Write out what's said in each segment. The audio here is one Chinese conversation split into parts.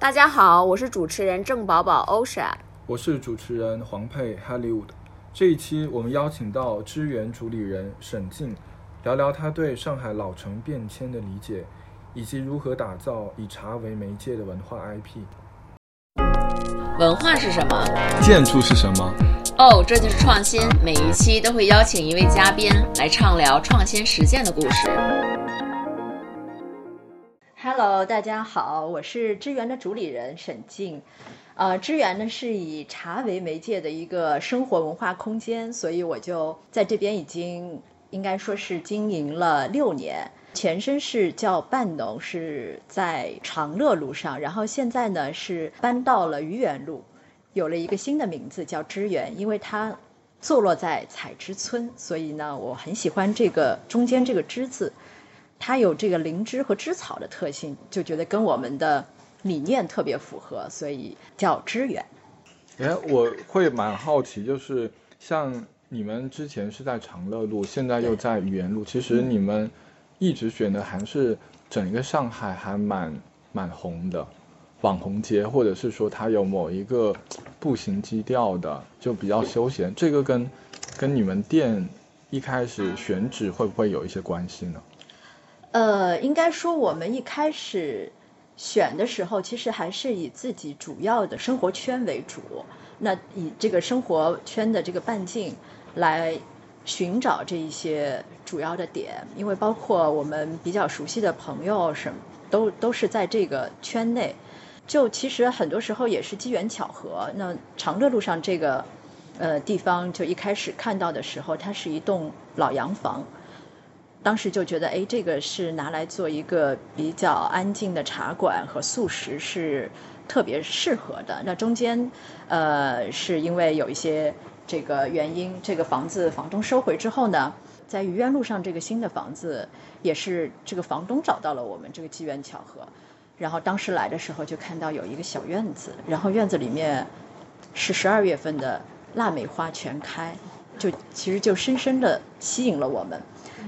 大家好，我是主持人郑宝宝 Osha，我是主持人黄佩 Hollywood。这一期我们邀请到支援主理人沈静，聊聊他对上海老城变迁的理解，以及如何打造以茶为媒介的文化 IP。文化是什么？建筑是什么？哦，这就是创新。每一期都会邀请一位嘉宾来畅聊创新实践的故事。Hello，大家好，我是支援的主理人沈静。呃，支援呢是以茶为媒介的一个生活文化空间，所以我就在这边已经应该说是经营了六年。前身是叫半农，是在长乐路上，然后现在呢是搬到了愚园路，有了一个新的名字叫支援，因为它坐落在采芝村，所以呢我很喜欢这个中间这个芝字。它有这个灵芝和芝草的特性，就觉得跟我们的理念特别符合，所以叫支援。哎，我会蛮好奇，就是像你们之前是在长乐路，现在又在愚园路，其实你们一直选的还是整个上海还蛮蛮红的网红街，或者是说它有某一个步行基调的，就比较休闲。这个跟跟你们店一开始选址会不会有一些关系呢？呃，应该说我们一开始选的时候，其实还是以自己主要的生活圈为主，那以这个生活圈的这个半径来寻找这一些主要的点，因为包括我们比较熟悉的朋友什么，都都是在这个圈内。就其实很多时候也是机缘巧合。那长乐路上这个呃地方，就一开始看到的时候，它是一栋老洋房。当时就觉得，哎，这个是拿来做一个比较安静的茶馆和素食是特别适合的。那中间，呃，是因为有一些这个原因，这个房子房东收回之后呢，在愚园路上这个新的房子也是这个房东找到了我们，这个机缘巧合。然后当时来的时候就看到有一个小院子，然后院子里面是十二月份的腊梅花全开，就其实就深深的吸引了我们。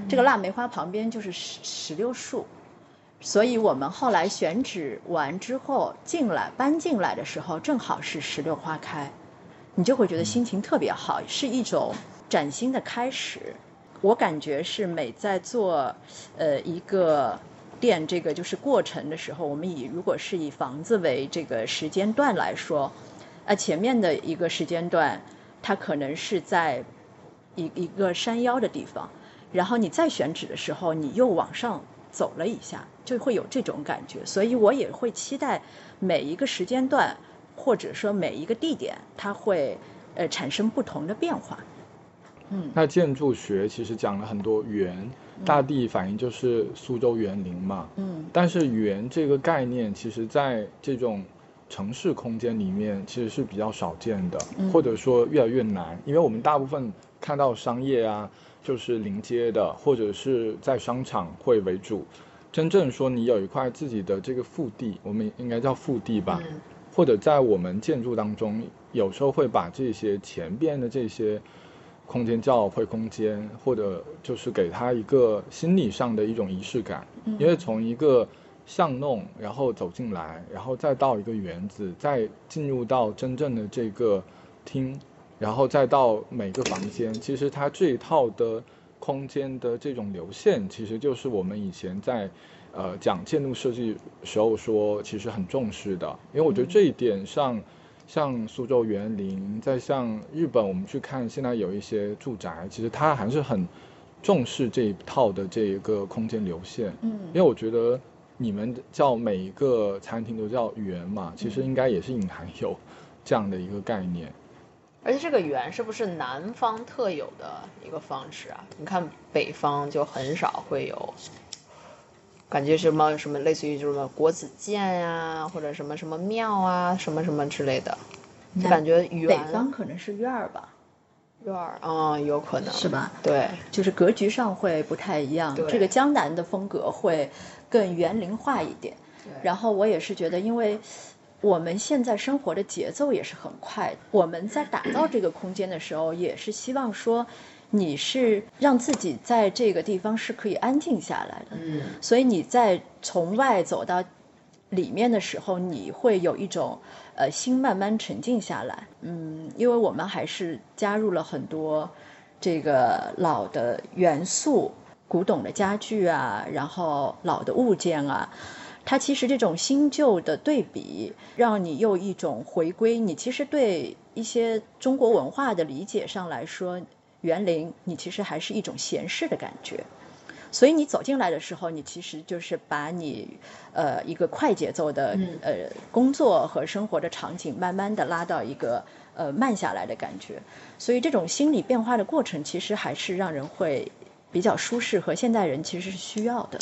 这个腊梅花旁边就是石石榴树，所以我们后来选址完之后进来搬进来的时候，正好是石榴花开，你就会觉得心情特别好，是一种崭新的开始。我感觉是每在做呃一个店这个就是过程的时候，我们以如果是以房子为这个时间段来说，呃前面的一个时间段，它可能是在一一个山腰的地方。然后你再选址的时候，你又往上走了一下，就会有这种感觉。所以我也会期待每一个时间段，或者说每一个地点，它会呃产生不同的变化。嗯，那建筑学其实讲了很多园，大地反应就是苏州园林嘛。嗯，但是园这个概念，其实在这种城市空间里面其实是比较少见的，嗯或者说越来越难，因为我们大部分看到商业啊。就是临街的，或者是在商场会为主。真正说你有一块自己的这个腹地，我们应该叫腹地吧，嗯、或者在我们建筑当中，有时候会把这些前边的这些空间叫会空间，或者就是给它一个心理上的一种仪式感。嗯、因为从一个巷弄，然后走进来，然后再到一个园子，再进入到真正的这个厅。然后再到每个房间，其实它这一套的空间的这种流线，其实就是我们以前在呃讲建筑设计时候说，其实很重视的。因为我觉得这一点上，像苏州园林，再像日本，我们去看现在有一些住宅，其实它还是很重视这一套的这一个空间流线。嗯，因为我觉得你们叫每一个餐厅都叫园嘛，其实应该也是隐含有这样的一个概念。而且这个园是不是南方特有的一个方式啊？你看北方就很少会有，感觉什么什么类似于就是什么国子监呀、啊，或者什么什么庙啊，什么什么之类的，就感觉园北方可能是院儿吧，院儿啊、嗯，有可能是吧？对，就是格局上会不太一样。这个江南的风格会更园林化一点。然后我也是觉得，因为。我们现在生活的节奏也是很快，我们在打造这个空间的时候，也是希望说，你是让自己在这个地方是可以安静下来的。嗯，所以你在从外走到里面的时候，你会有一种呃心慢慢沉静下来。嗯，因为我们还是加入了很多这个老的元素、古董的家具啊，然后老的物件啊。它其实这种新旧的对比，让你又一种回归。你其实对一些中国文化的理解上来说，园林你其实还是一种闲适的感觉。所以你走进来的时候，你其实就是把你呃一个快节奏的呃工作和生活的场景，慢慢的拉到一个呃慢下来的感觉。所以这种心理变化的过程，其实还是让人会比较舒适，和现代人其实是需要的。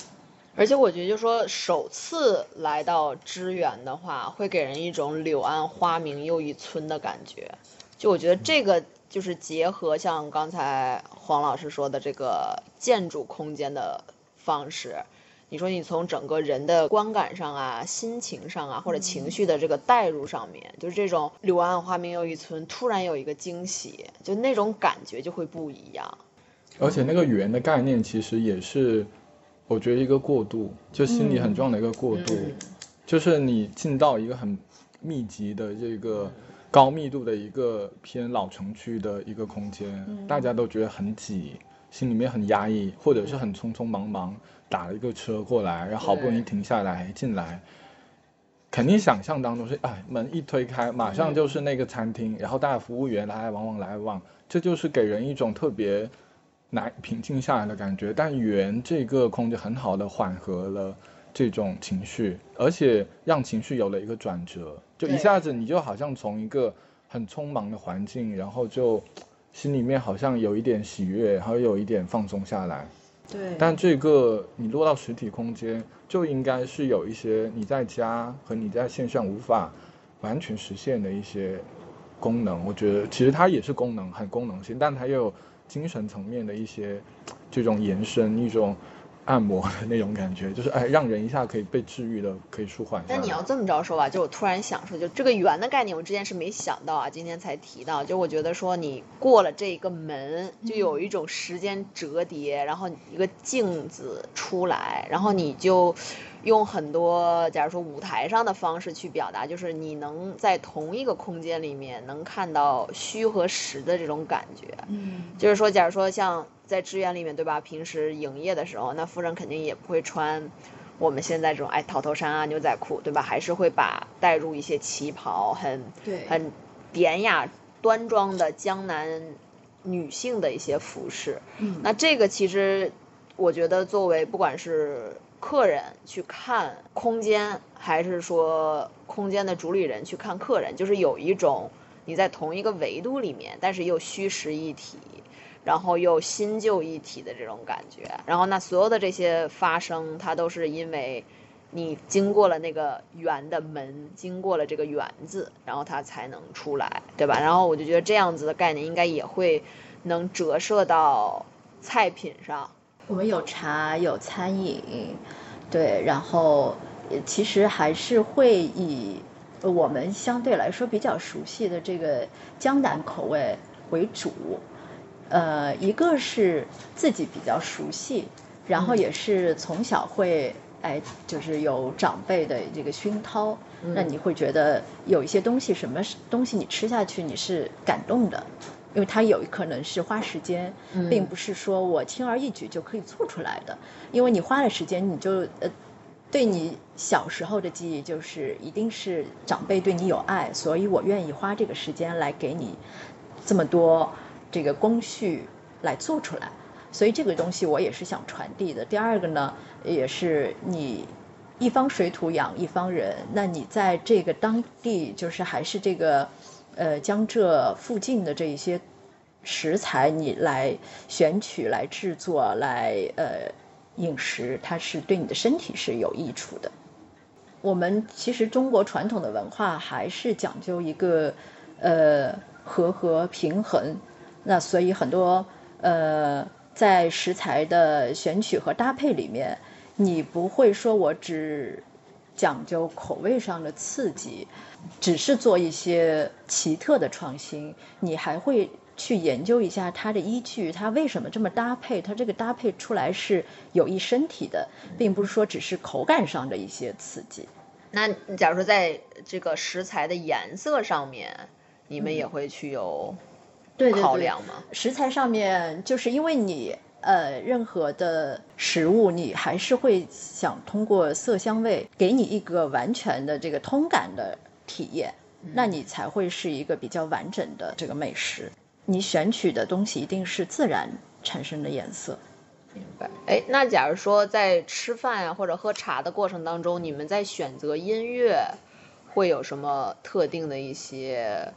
而且我觉得，就说首次来到支援的话，会给人一种柳暗花明又一村的感觉。就我觉得这个就是结合像刚才黄老师说的这个建筑空间的方式。你说你从整个人的观感上啊、心情上啊，或者情绪的这个带入上面，就是这种柳暗花明又一村，突然有一个惊喜，就那种感觉就会不一样。而且那个园的概念其实也是。我觉得一个过渡，就心理很重要的一个过渡，就是你进到一个很密集的这个高密度的一个偏老城区的一个空间，大家都觉得很挤，心里面很压抑，或者是很匆匆忙忙打了一个车过来，然后好不容易停下来进来，肯定想象当中是哎门一推开，马上就是那个餐厅，然后大家服务员来来往往来来往，这就是给人一种特别。来平静下来的感觉，但圆这个空间很好的缓和了这种情绪，而且让情绪有了一个转折，就一下子你就好像从一个很匆忙的环境，然后就心里面好像有一点喜悦，然后有一点放松下来。对。但这个你落到实体空间，就应该是有一些你在家和你在线上无法完全实现的一些功能。我觉得其实它也是功能，很功能性，但它又。精神层面的一些这种延伸，一种按摩的那种感觉，就是哎，让人一下可以被治愈的，可以舒缓。但你要这么着说吧，就我突然想说，就这个圆的概念，我之前是没想到啊，今天才提到。就我觉得说，你过了这个门，就有一种时间折叠，然后一个镜子出来，然后你就。用很多，假如说舞台上的方式去表达，就是你能在同一个空间里面能看到虚和实的这种感觉。嗯，就是说，假如说像在支援里面，对吧？平时营业的时候，那夫人肯定也不会穿我们现在这种哎套头衫啊、牛仔裤，对吧？还是会把带入一些旗袍，很对，很典雅端庄的江南女性的一些服饰。嗯，那这个其实我觉得作为不管是。客人去看空间，还是说空间的主理人去看客人，就是有一种你在同一个维度里面，但是又虚实一体，然后又新旧一体的这种感觉。然后那所有的这些发生，它都是因为你经过了那个圆的门，经过了这个园子，然后它才能出来，对吧？然后我就觉得这样子的概念应该也会能折射到菜品上。我们有茶，有餐饮，对，然后其实还是会以我们相对来说比较熟悉的这个江南口味为主。呃，一个是自己比较熟悉，然后也是从小会哎，就是有长辈的这个熏陶，那你会觉得有一些东西，什么东西你吃下去你是感动的。因为它有可能是花时间，并不是说我轻而易举就可以做出来的。因为你花了时间，你就呃，对你小时候的记忆就是一定是长辈对你有爱，所以我愿意花这个时间来给你这么多这个工序来做出来。所以这个东西我也是想传递的。第二个呢，也是你一方水土养一方人，那你在这个当地就是还是这个。呃，江浙附近的这一些食材，你来选取、来制作、来呃饮食，它是对你的身体是有益处的。我们其实中国传统的文化还是讲究一个呃和和平衡，那所以很多呃在食材的选取和搭配里面，你不会说我只讲究口味上的刺激。只是做一些奇特的创新，你还会去研究一下它的依据，它为什么这么搭配？它这个搭配出来是有益身体的，并不是说只是口感上的一些刺激。那假如说在这个食材的颜色上面，你们也会去有对对对，考量吗？食材上面就是因为你呃任何的食物，你还是会想通过色香味给你一个完全的这个通感的体验，那你才会是一个比较完整的这个美食。你选取的东西一定是自然产生的颜色。明白。哎，那假如说在吃饭呀、或者喝茶的过程当中，你们在选择音乐会有什么特定的一些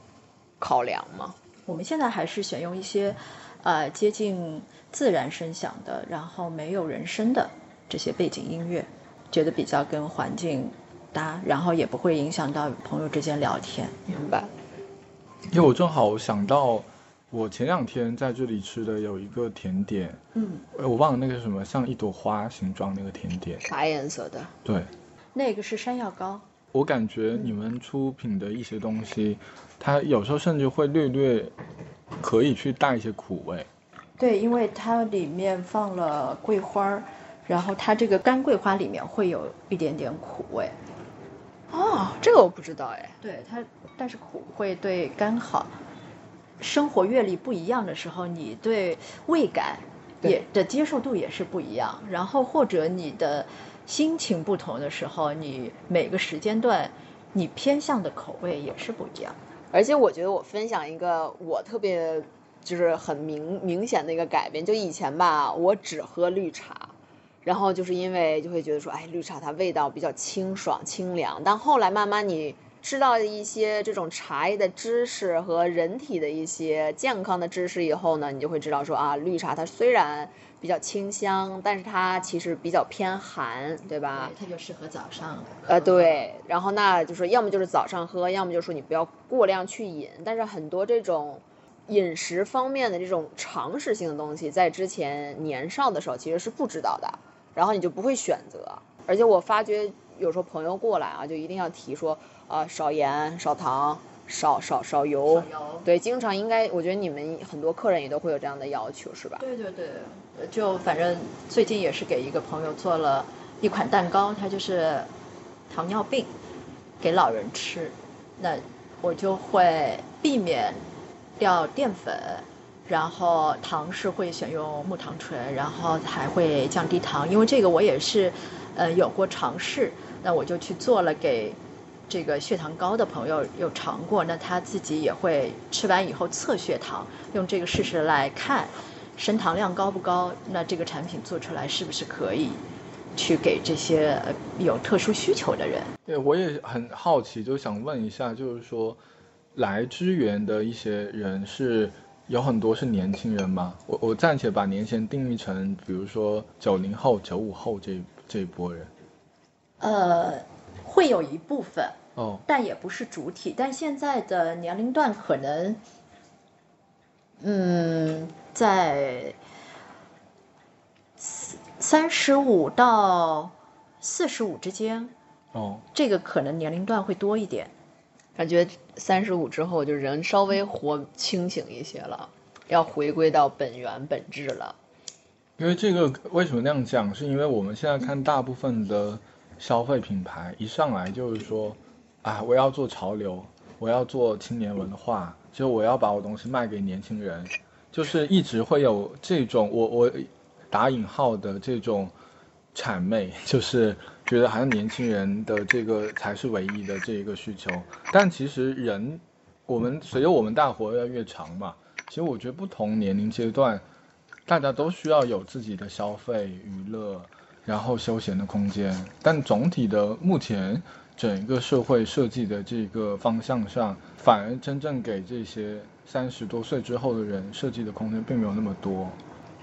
考量吗？我们现在还是选用一些呃接近自然声响的，然后没有人声的这些背景音乐，觉得比较跟环境搭，然后也不会影响到朋友之间聊天。明白。因为我正好想到，我前两天在这里吃的有一个甜点，嗯，呃我忘了那个是什么，像一朵花形状那个甜点。啥颜色的？对，那个是山药糕，我感觉你们出品的一些东西，它有时候甚至会略略可以去带一些苦味。对，因为它里面放了桂花儿，然后它这个干桂花里面会有一点点苦味。哦，这个我不知道哎。对它，但是苦会对肝好。生活阅历不一样的时候，你对味感也的接受度也是不一样。然后或者你的心情不同的时候，你每个时间段你偏向的口味也是不一样。而且我觉得我分享一个我特别就是很明明显的一个改变，就以前吧，我只喝绿茶，然后就是因为就会觉得说，哎，绿茶它味道比较清爽清凉，但后来慢慢你知道一些这种茶叶的知识和人体的一些健康的知识以后呢，你就会知道说啊，绿茶它虽然比较清香，但是它其实比较偏寒，对吧？它就适合早上。呃，对，然后那就是要么就是早上喝，要么就是说你不要过量去饮。但是很多这种饮食方面的这种常识性的东西，在之前年少的时候其实是不知道的，然后你就不会选择。而且我发觉有时候朋友过来啊，就一定要提说啊、少盐、少糖、少少少油。对，经常应该，我觉得你们很多客人也都会有这样的要求，是吧？对对对，呃就反正最近也是给一个朋友做了一款蛋糕，它就是糖尿病给老人吃，那我就会避免掉淀粉，然后糖是会选用木糖醇，然后还会降低糖，因为这个我也是呃有过尝试，那我就去做了给。这个血糖高的朋友有尝过，那他自己也会吃完以后测血糖，用这个试试来看升糖量高不高，那这个产品做出来是不是可以去给这些有特殊需求的人？对，我也很好奇，就想问一下，就是说，来支援的一些人是有很多是年轻人嘛？我我暂且把年轻人定义成，比如说九零后、九五后这这一波人。呃，会有一部分，哦，但也不是主体。但现在的年龄段可能，嗯，在三十五到四十五之间，哦，这个可能年龄段会多一点。感觉三十五之后，就人稍微活清醒一些了，要回归到本源本质了。因为这个为什么那样讲？是因为我们现在看大部分的消费品牌一上来就是说，啊，我要做潮流，我要做青年文化，就我要把我东西卖给年轻人，就是一直会有这种我我打引号的这种谄媚，就是觉得好像年轻人的这个才是唯一的这一个需求，但其实人，我们随着我们大活越来越长嘛，其实我觉得不同年龄阶段。大家都需要有自己的消费、娱乐，然后休闲的空间，但总体的目前整个社会设计的这个方向上，反而真正给这些三十多岁之后的人设计的空间并没有那么多。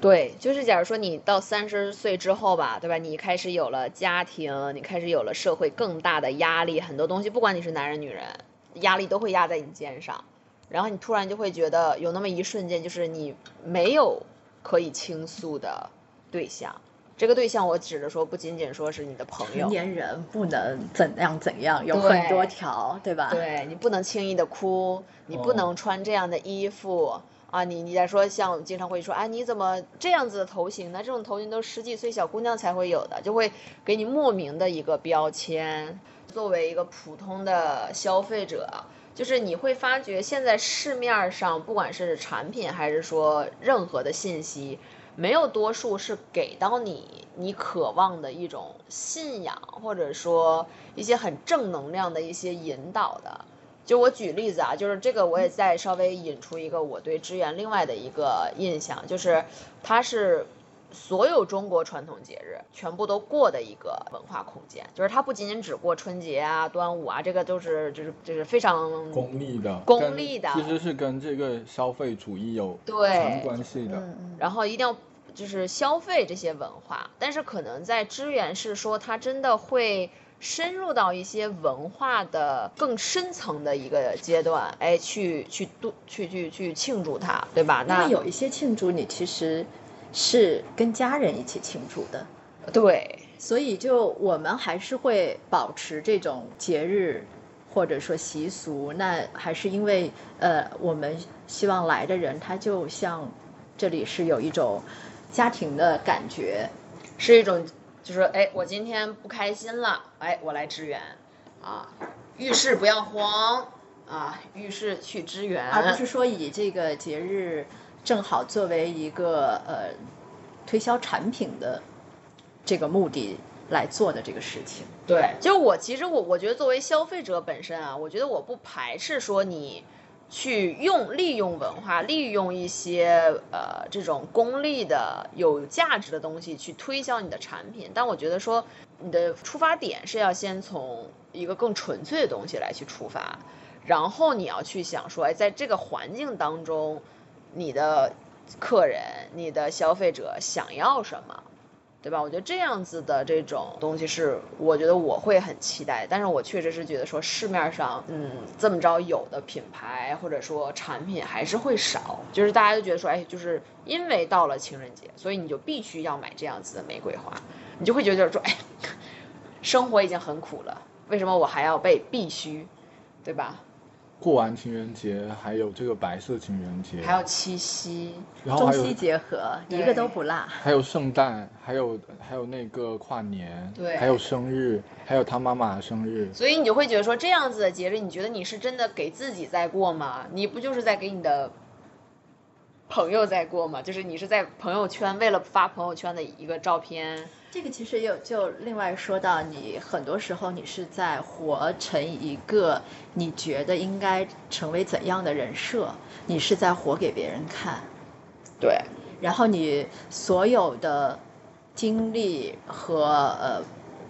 对，就是假如说你到三十岁之后吧，对吧？你开始有了家庭，你开始有了社会更大的压力，很多东西，不管你是男人女人，压力都会压在你肩上，然后你突然就会觉得有那么一瞬间，就是你没有可以倾诉的对象。这个对象，我指的说不仅仅说是你的朋友，成年人不能怎样怎样，有很多条，对吧？对你不能轻易的哭，你不哦能穿这样的衣服、啊！你你在说像我们经常会说，哎，你怎么这样子的头型呢？这种头型都十几岁小姑娘才会有的，就会给你莫名的一个标签。作为一个普通的消费者，就是你会发觉现在市面上不管是产品还是说任何的信息，没有多数是给到你你渴望的一种信仰，或者说一些很正能量的一些引导的。就我举例子啊，就是这个我也再稍微引出一个我对支援另外的一个印象，就是它是所有中国传统节日全部都过的一个文化空间，就是它不仅仅只过春节啊、端午啊，这个都是就是就是非常功利的，功利的其实是跟这个消费主义有对强关系的。嗯嗯，然后一定要就是消费这些文化，但是可能在支援是说它真的会深入到一些文化的更深层的一个阶段，哎，去去度去去去庆祝它，对吧？那有一些庆祝你其实是跟家人一起庆祝的，对所以就我们还是会保持这种节日或者说习俗，那还是因为呃，我们希望来的人他就像这里是有一种家庭的感觉，是一种就是哎，我今天不开心了，哎，我来支援啊，遇事不要慌啊，遇事去支援，而不是说以这个节日正好作为一个呃推销产品的这个目的来做的这个事情。对，就我其实我我觉得作为消费者本身啊，我觉得我不排斥说你去用利用文化，利用一些呃这种功利的有价值的东西去推销你的产品，但我觉得说你的出发点是要先从一个更纯粹的东西来去出发，然后你要去想说，哎，在这个环境当中，你的客人、你的消费者想要什么。对吧？我觉得这样子的这种东西是，我觉得我会很期待。但是我确实是觉得说市面上，嗯，这么着有的品牌或者说产品还是会少，就是大家都觉得说，哎，就是因为到了情人节，所以你就必须要买这样子的玫瑰花，你就会觉得就是说，哎，生活已经很苦了，为什么我还要被必须，对吧？过完情人节，还有这个白色情人节，还有七夕，中然后中西结合，一个都不落。还有圣诞，还有还有那个跨年，对还有生日，还有他妈妈的生日。所以你就会觉得说，这样子的节日，你觉得你是真的给自己在过吗？你不就是在给你的朋友在过吗？就是你是在朋友圈为了发朋友圈的一个照片，这个其实有就另外说到，你很多时候你是在活成一个你觉得应该成为怎样的人设，你是在活给别人看，对，然后你所有的经历和呃，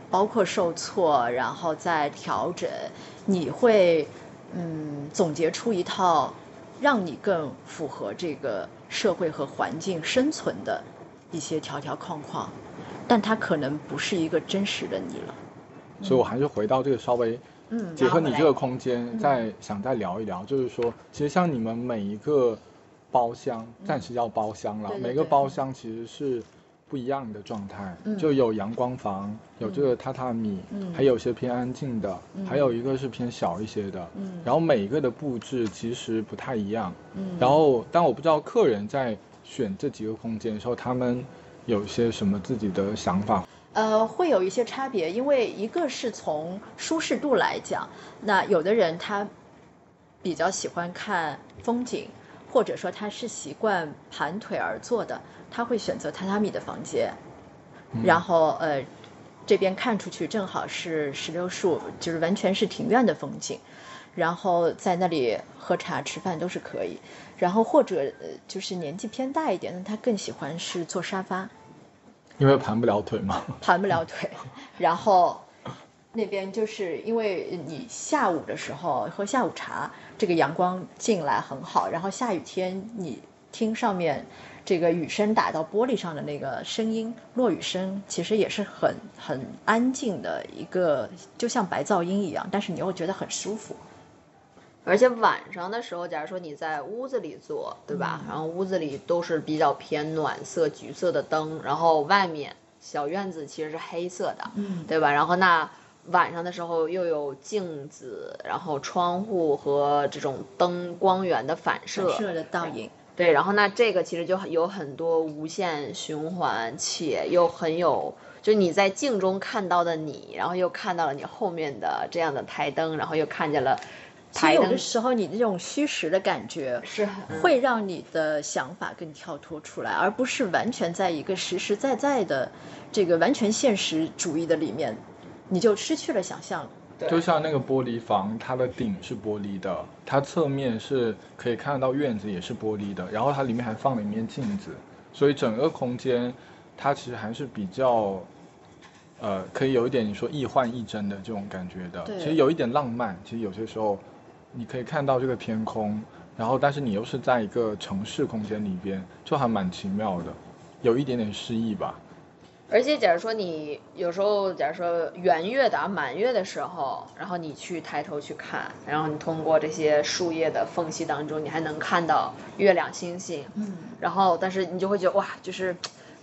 包括受挫，然后再调整，你会嗯总结出一套让你更符合这个社会和环境生存的一些条条框框，但它可能不是一个真实的你了。所以我还是回到这个稍微嗯，结合你这个个空间，再想再聊一聊，就是说，其实像你们每一个包厢，暂时叫包厢了，对对。每个包厢其实是不一样的状态，嗯。就有阳光房，有这个榻榻米，嗯。还有些偏安静的，嗯。还有一个是偏小一些的，嗯。然后每一个的布置其实不太一样，嗯。然后但我不知道客人在选这几个空间的时候，他们有些什么自己的想法，呃，会有一些差别，因为一个是从舒适度来讲，那有的人他比较喜欢看风景，或者说他是习惯盘腿而坐的，他会选择榻榻米的房间，嗯。然后呃，这边看出去正好是石榴树，就是完全是庭院的风景，然后在那里喝茶吃饭都是可以，然后或者呃就是年纪偏大一点的，他更喜欢是坐沙发。因为盘不了腿嘛，盘不了腿，然后那边就是因为你下午的时候喝下午茶，这个阳光进来很好，然后下雨天你听上面这个雨声打到玻璃上的那个声音，落雨声其实也是很很安静的一个，就像白噪音一样，但是你又觉得很舒服。而且晚上的时候，假如说你在屋子里做，对吧？然后屋子里都是比较偏暖色、橘色的灯，然后外面小院子其实是黑色的，嗯对吧？然后那晚上的时候又有镜子，然后窗户和这种灯光源的反射，反射的倒影，对，然后那这个其实就有很多无限循环，且又很有，就你在镜中看到的你，然后又看到了你后面的这样的台灯，然后又看见了其实有的时候，你这种虚实的感觉是会让你的想法更跳脱出来，而不是完全在一个实实在在的这个完全现实主义的里面，你就失去了想象了。就像那个玻璃房，它的顶是玻璃的，它侧面是可以看得到院子也是玻璃的，然后它里面还放了一面镜子，所以整个空间它其实还是比较，呃，可以有一点你说亦幻亦真的这种感觉的。对其实有一点浪漫，其实有些时候你可以看到这个天空，然后但是你又是在一个城市空间里边，就还蛮奇妙的，有一点点诗意吧。而且，假如说你有时候，假如说圆月的啊、满月的时候，然后你去抬头去看，然后你通过这些树叶的缝隙当中，你还能看到月亮、星星。嗯，然后，但是你就会觉得哇，就是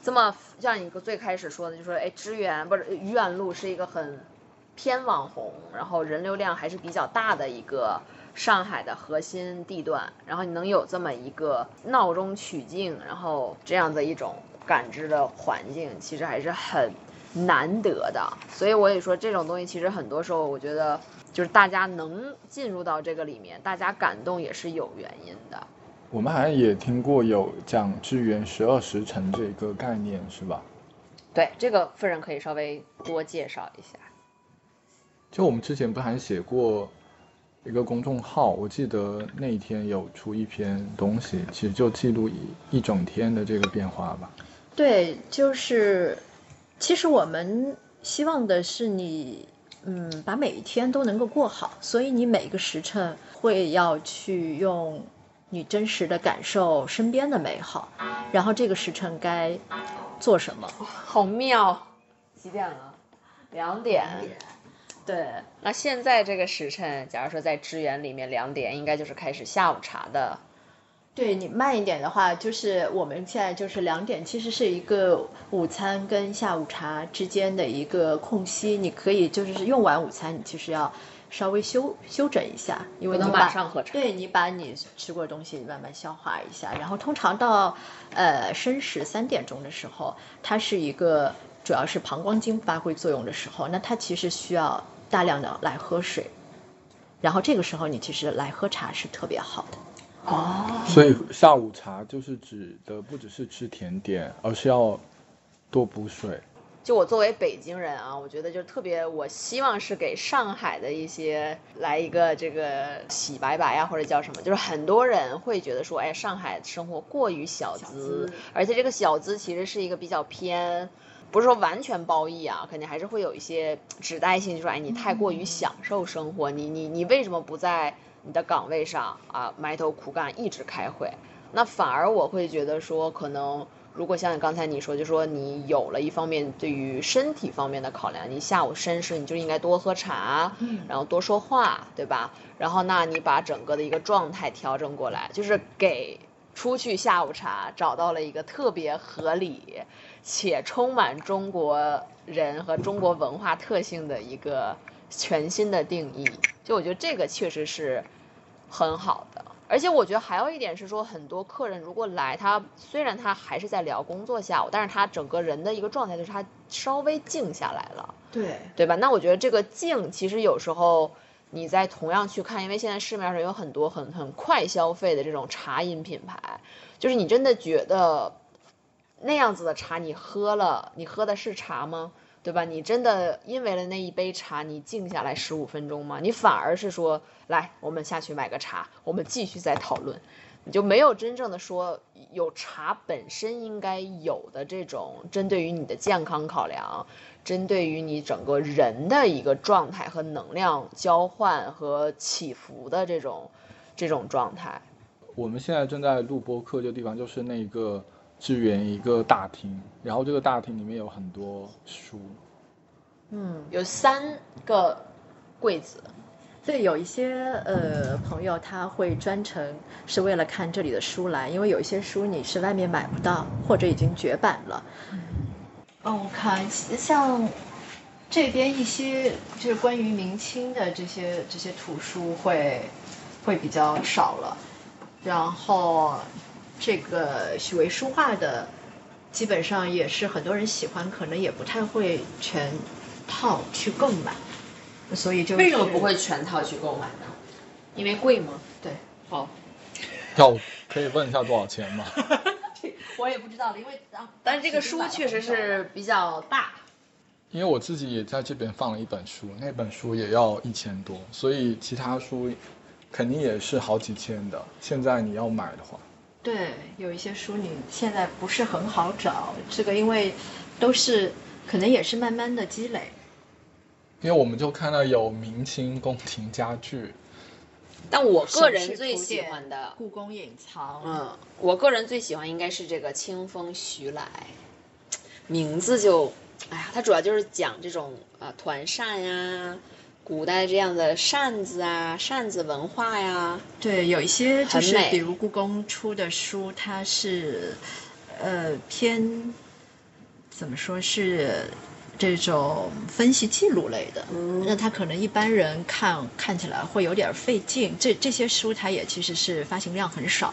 这么像你最开始说的，就说哎，支援不是愚园路是一个很偏网红，然后人流量还是比较大的一个上海的核心地段，然后你能有这么一个闹中取静，然后这样的一种感知的环境，其实还是很难得的。所以我也说，这种东西其实很多时候，我觉得就是大家能进入到这个里面，大家感动也是有原因的。我们好像也听过有讲支援十二时辰这个概念，是吧？对，这个夫人可以稍微多介绍一下。就我们之前不还写过一个公众号，我记得那一天有出一篇东西，其实就记录一一整天的这个变化吧。对，就是其实我们希望的是你，嗯，把每一天都能够过好，所以你每个时辰会要去用你真实的感受身边的美好，然后这个时辰该做什么。好妙，几点了？两点。对，那现在这个时辰，假如说在支援里面两点，应该就是开始下午茶的。对你慢一点的话，就是我们现在就是两点，其实是一个午餐跟下午茶之间的一个空隙，你可以就是用完午餐，你其实要稍微休休整一下，因为能你马上喝茶对你把你吃过的东西慢慢消化一下，然后通常到呃申时三点钟的时候，它是一个主要是膀胱经发挥作用的时候，那它其实需要大量的来喝水，然后这个时候你其实来喝茶是特别好的。哦，所以下午茶就是指的不只是吃甜点，而是要多补水。就我作为北京人啊，我觉得就特别，我希望是给上海的一些来一个这个洗白白呀，或者叫什么，就是很多人会觉得说，哎，上海生活过于小资，资而且这个小资其实是一个比较偏。不是说完全褒义啊，肯定还是会有一些指代性，就说哎，你太过于享受生活，你你你为什么不在你的岗位上啊埋头苦干，一直开会？那反而我会觉得说，可能如果像刚才你说，就说你有了一方面对于身体方面的考量，你下午绅士你就应该多喝茶，然后多说话，对吧？然后那你把整个的一个状态调整过来，就是给出去下午茶找到了一个特别合理且充满中国人和中国文化特性的一个全新的定义。就我觉得这个确实是很好的。而且我觉得还有一点是说，很多客人如果来，他虽然他还是在聊工作下午，但是他整个人的一个状态就是他稍微静下来了。对，对吧？那我觉得这个静，其实有时候你在同样去看，因为现在市面上有很多很很快消费的这种茶饮品牌，就是你真的觉得那样子的茶你喝了，你喝的是茶吗？对吧？你真的因为了那一杯茶，你静下来十五分钟吗？你反而是说，来，我们下去买个茶，我们继续再讨论。你就没有真正的说有茶本身应该有的这种针对于你的健康考量，针对于你整个人的一个状态和能量交换和起伏的这种这种状态。我们现在正在录播课，这个地方就是那个支援一个大厅，然后这个大厅里面有很多书，嗯。有三个柜子，对，有一些呃朋友他会专程是为了看这里的书来，因为有一些书你是外面买不到，或者已经绝版了。嗯，我看像这边一些就是关于明清的这些这些图书会会比较少了，然后这个许巍书画的，基本上也是很多人喜欢，可能也不太会全套去购买，所以就为什么不会全套去购买呢？因为贵吗？对，好，要可以问一下多少钱吗？我也不知道了，因为啊但是这个书确实是比较大。因为我自己也在这边放了一本书，那本书也要一千多，所以其他书肯定也是好几千的。现在你要买的话，对，有一些书你现在不是很好找，这个因为都是可能也是慢慢的积累。因为我们就看到有明清宫廷家具，但我个人最喜欢的，故宫隐藏，嗯，我个人最喜欢应该是这个清风徐来，名字就，哎呀，它主要就是讲这种啊团扇呀，古代这样的扇子啊，扇子文化呀，对，有一些就是比如故宫出的书，它是呃偏怎么说是这种分析记录类的，嗯那它可能一般人看看起来会有点费劲。这这些书它也其实是发行量很少，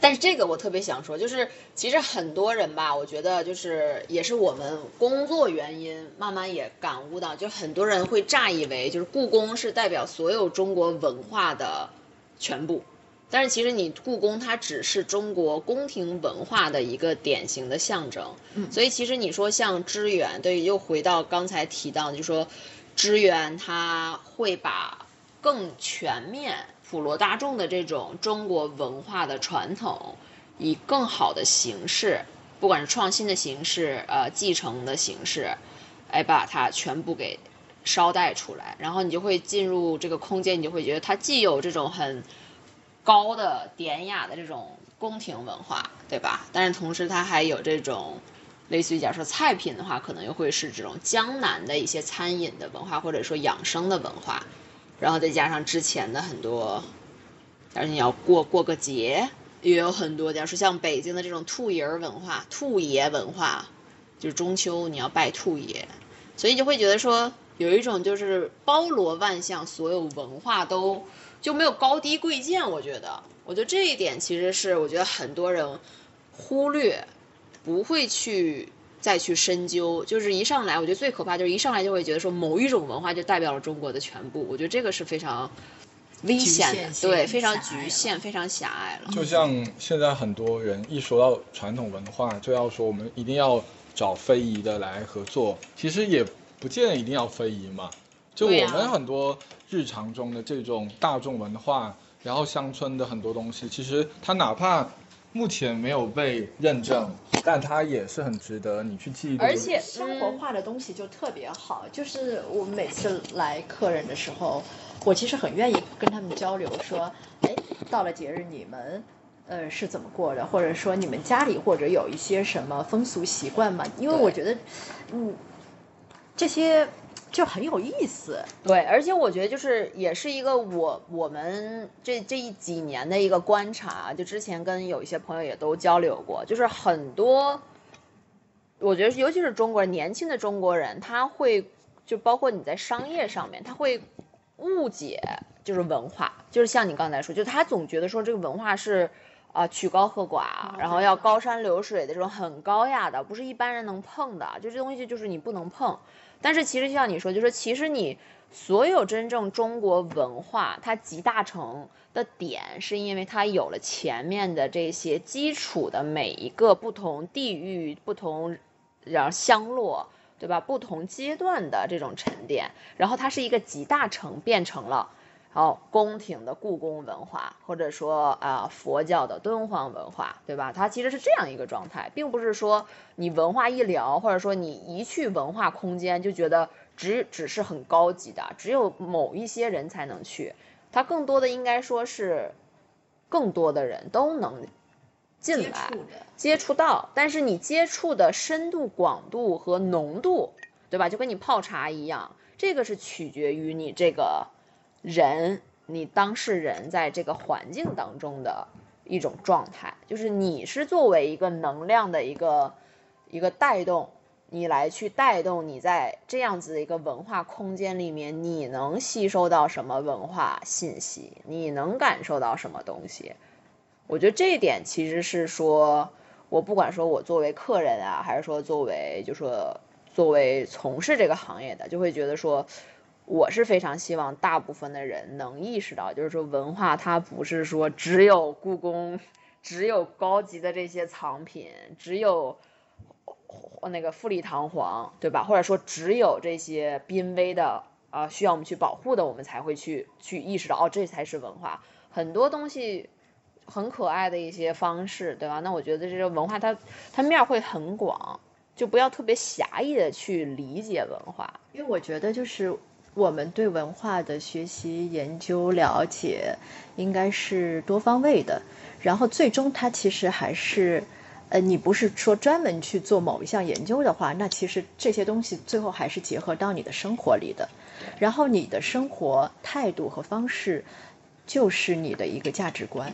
但是这个我特别想说，就是其实很多人吧，我觉得就是也是我们工作原因，慢慢也感悟到，就很多人会乍以为就是故宫是代表所有中国文化的全部，但是其实你故宫它只是中国宫廷文化的一个典型的象征。嗯所以其实你说像支援，对，又回到刚才提到的，就说支援它会把更全面普罗大众的这种中国文化的传统，以更好的形式，不管是创新的形式，呃，继承的形式，哎，把它全部给捎带出来，然后你就会进入这个空间，你就会觉得它既有这种很高的典雅的这种宫廷文化，对吧？但是同时它还有这种。类似于假如说菜品的话，可能又会是这种江南的一些餐饮的文化，或者说养生的文化，然后再加上之前的很多，假如你要过过个节，也有很多，假如说像北京的这种兔爷文化、兔爷文化，就是中秋你要拜兔爷，所以就会觉得说有一种就是包罗万象，所有文化都就没有高低贵贱。我觉得，我觉得这一点其实是我觉得很多人忽略，不会去再去深究。就是一上来，我觉得最可怕就是一上来就会觉得说某一种文化就代表了中国的全部。我觉得这个是非常危险的，对，非常局限，非常狭隘了。就像现在很多人一说到传统文化，就要说我们一定要找非遗的来合作，其实也不见得一定要非遗嘛。就我们很多日常中的这种大众文化，然后乡村的很多东西，其实它哪怕目前没有被认证，但它也是很值得你去记录。而且生活化的东西就特别好。就是我每次来客人的时候，我其实很愿意跟他们交流，说，哎，到了节日你们。呃，是怎么过的？或者说你们家里或者有一些什么风俗习惯吗？因为我觉得，嗯，这些就很有意思。对，而且我觉得就是也是一个我我们这这一几年的一个观察，就之前跟有一些朋友也都交流过，就是很多，我觉得尤其是中国人，年轻的中国人，他会就包括你在商业上面，他会误解就是文化，就是像你刚才说，就他总觉得说这个文化是啊、曲高和寡，然后要高山流水的这种很高雅的，不是一般人能碰的，就这东西就是你不能碰。但是其实就像你说，就是其实你所有真正中国文化，它集大成的点，是因为它有了前面的这些基础的每一个不同地域、不同然后乡落，对吧？不同阶段的这种沉淀，然后它是一个集大成，变成了。好，宫廷的故宫文化，或者说啊、佛教的敦煌文化，对吧？它其实是这样一个状态，并不是说你文化一聊，或者说你一去文化空间就觉得只只是很高级的，只有某一些人才能去。它更多的应该说是更多的人都能进接来触接触到，但是你接触的深度、广度和浓度，对吧？就跟你泡茶一样，这个是取决于你这个人，你当事人在这个环境当中的一种状态，就是你是作为一个能量的一个一个带动，你来去带动你在这样子的一个文化空间里面，你能吸收到什么文化信息，你能感受到什么东西。我觉得这一点其实是说，我不管说我作为客人啊，还是说作为就说作为从事这个行业的，就会觉得说，我是非常希望大部分的人能意识到，就是说文化它不是说只有故宫，只有高级的这些藏品，只有那个富丽堂皇，对吧？或者说只有这些濒危的啊、需要我们去保护的，我们才会去去意识到，哦，这才是文化。很多东西很可爱的一些方式，对吧？那我觉得这个文化它它面会很广，就不要特别狭义的去理解文化。因为我觉得就是我们对文化的学习、研究、了解，应该是多方位的。然后最终它其实还是，呃，你不是说专门去做某一项研究的话，那其实这些东西最后还是结合到你的生活里的。然后你的生活态度和方式，就是你的一个价值观。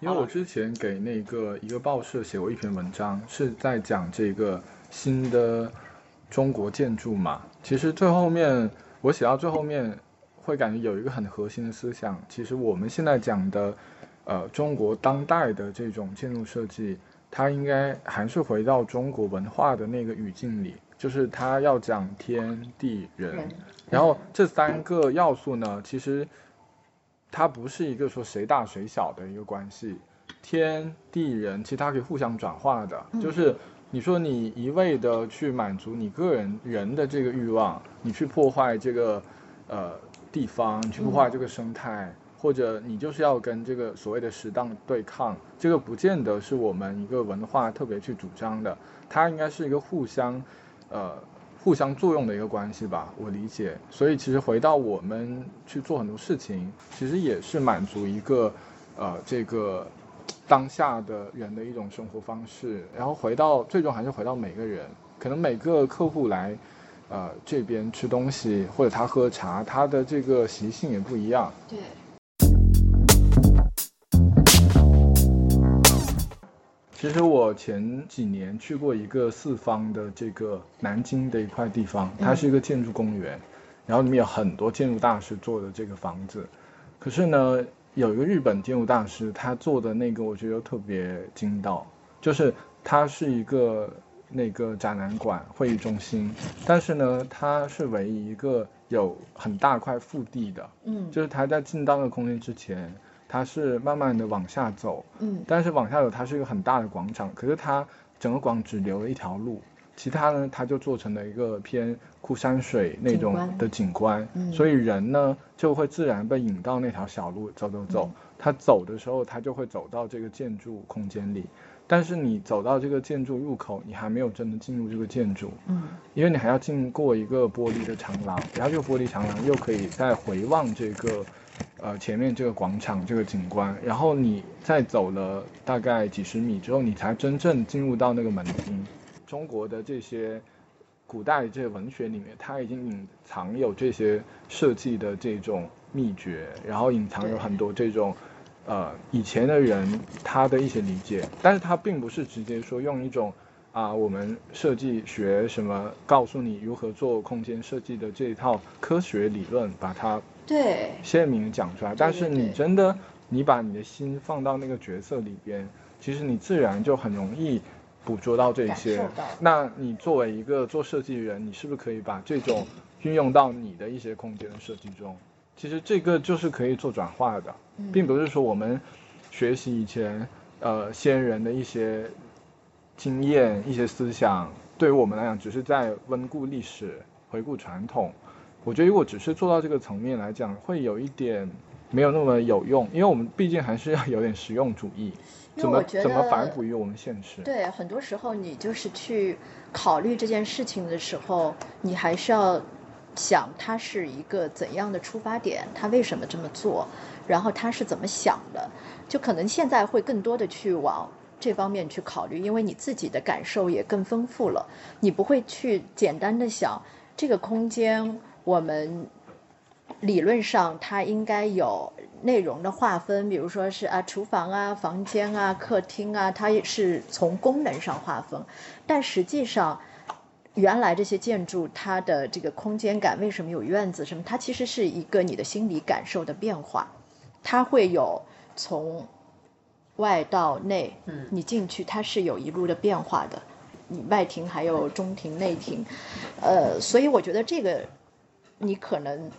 因为我之前给那个一个报社写过一篇文章，是在讲这个新的中国建筑嘛。其实最后面我写到最后面，会感觉有一个很核心的思想。其实我们现在讲的，呃，中国当代的这种建筑设计，它应该还是回到中国文化的那个语境里，就是它要讲天地人，然后这三个要素呢，其实。它不是一个说谁大谁小的一个关系，天地人其实它可以互相转化的，就是你说你一味的去满足你个人人的这个欲望，你去破坏这个呃地方，去破坏这个生态，或者你就是要跟这个所谓的适当对抗，这个不见得是我们一个文化特别去主张的，它应该是一个互相呃。互相作用的一个关系吧，我理解。所以其实回到我们去做很多事情，其实也是满足一个，呃，这个当下的人的一种生活方式。然后回到最终还是回到每个人，可能每个客户来，呃，这边吃东西或者他喝茶，他的这个习性也不一样。对。其实我前几年去过一个四方的这个南京的一块地方，它是一个建筑公园，然后里面有很多建筑大师做的这个房子。可是呢，有一个日本建筑大师，他做的那个我觉得特别精到，就是他是一个那个展览馆会议中心，但是呢，它是唯一一个有很大块腹地的，嗯，就是他在进到那个空间之前。他是慢慢的往下走，嗯，但是往下走它是一个很大的广场，可是它整个广只留了一条路，其他呢它就做成了一个偏枯山水那种的景观，所以人呢就会自然被引到那条小路走走走，他走的时候他就会走到这个建筑空间里，但是你走到这个建筑入口，你还没有真的进入这个建筑，嗯，因为你还要经过一个玻璃的长廊，然后这个玻璃长廊又可以再回望这个。呃，前面这个广场这个景观，然后你再走了大概几十米之后，你才真正进入到那个门厅。中国的这些古代这些文学里面，它已经隐藏有这些设计的这种秘诀，然后隐藏有很多这种呃以前的人他的一些理解，但是他并不是直接说用一种啊我们设计学什么告诉你如何做空间设计的这一套科学理论把它。对，鲜明讲出来，但是你真的，你把你的心放到那个角色里边，其实你自然就很容易捕捉到这些。那你作为一个做设计的人，你是不是可以把这种运用到你的一些空间的设计中？其实这个就是可以做转化的，并不是说我们学习以前呃先人的一些经验、一些思想，对于我们来讲，只是在温故历史、回顾传统。我觉得如果只是做到这个层面来讲，会有一点没有那么有用，因为我们毕竟还是要有点实用主义，怎么怎么反哺于我们现实？对，很多时候你就是去考虑这件事情的时候，你还是要想他是一个怎样的出发点，他为什么这么做，然后他是怎么想的，就可能现在会更多的去往这方面去考虑，因为你自己的感受也更丰富了，你不会去简单的想这个空间。我们理论上它应该有内容的划分，比如说是啊厨房啊、房间啊、客厅啊，它也是从功能上划分。但实际上，原来这些建筑它的这个空间感，为什么有院子什么？它其实是一个你的心理感受的变化，它会有从外到内，嗯你进去它是有一路的变化的，你外庭还有中庭、内庭，呃，所以我觉得这个你可能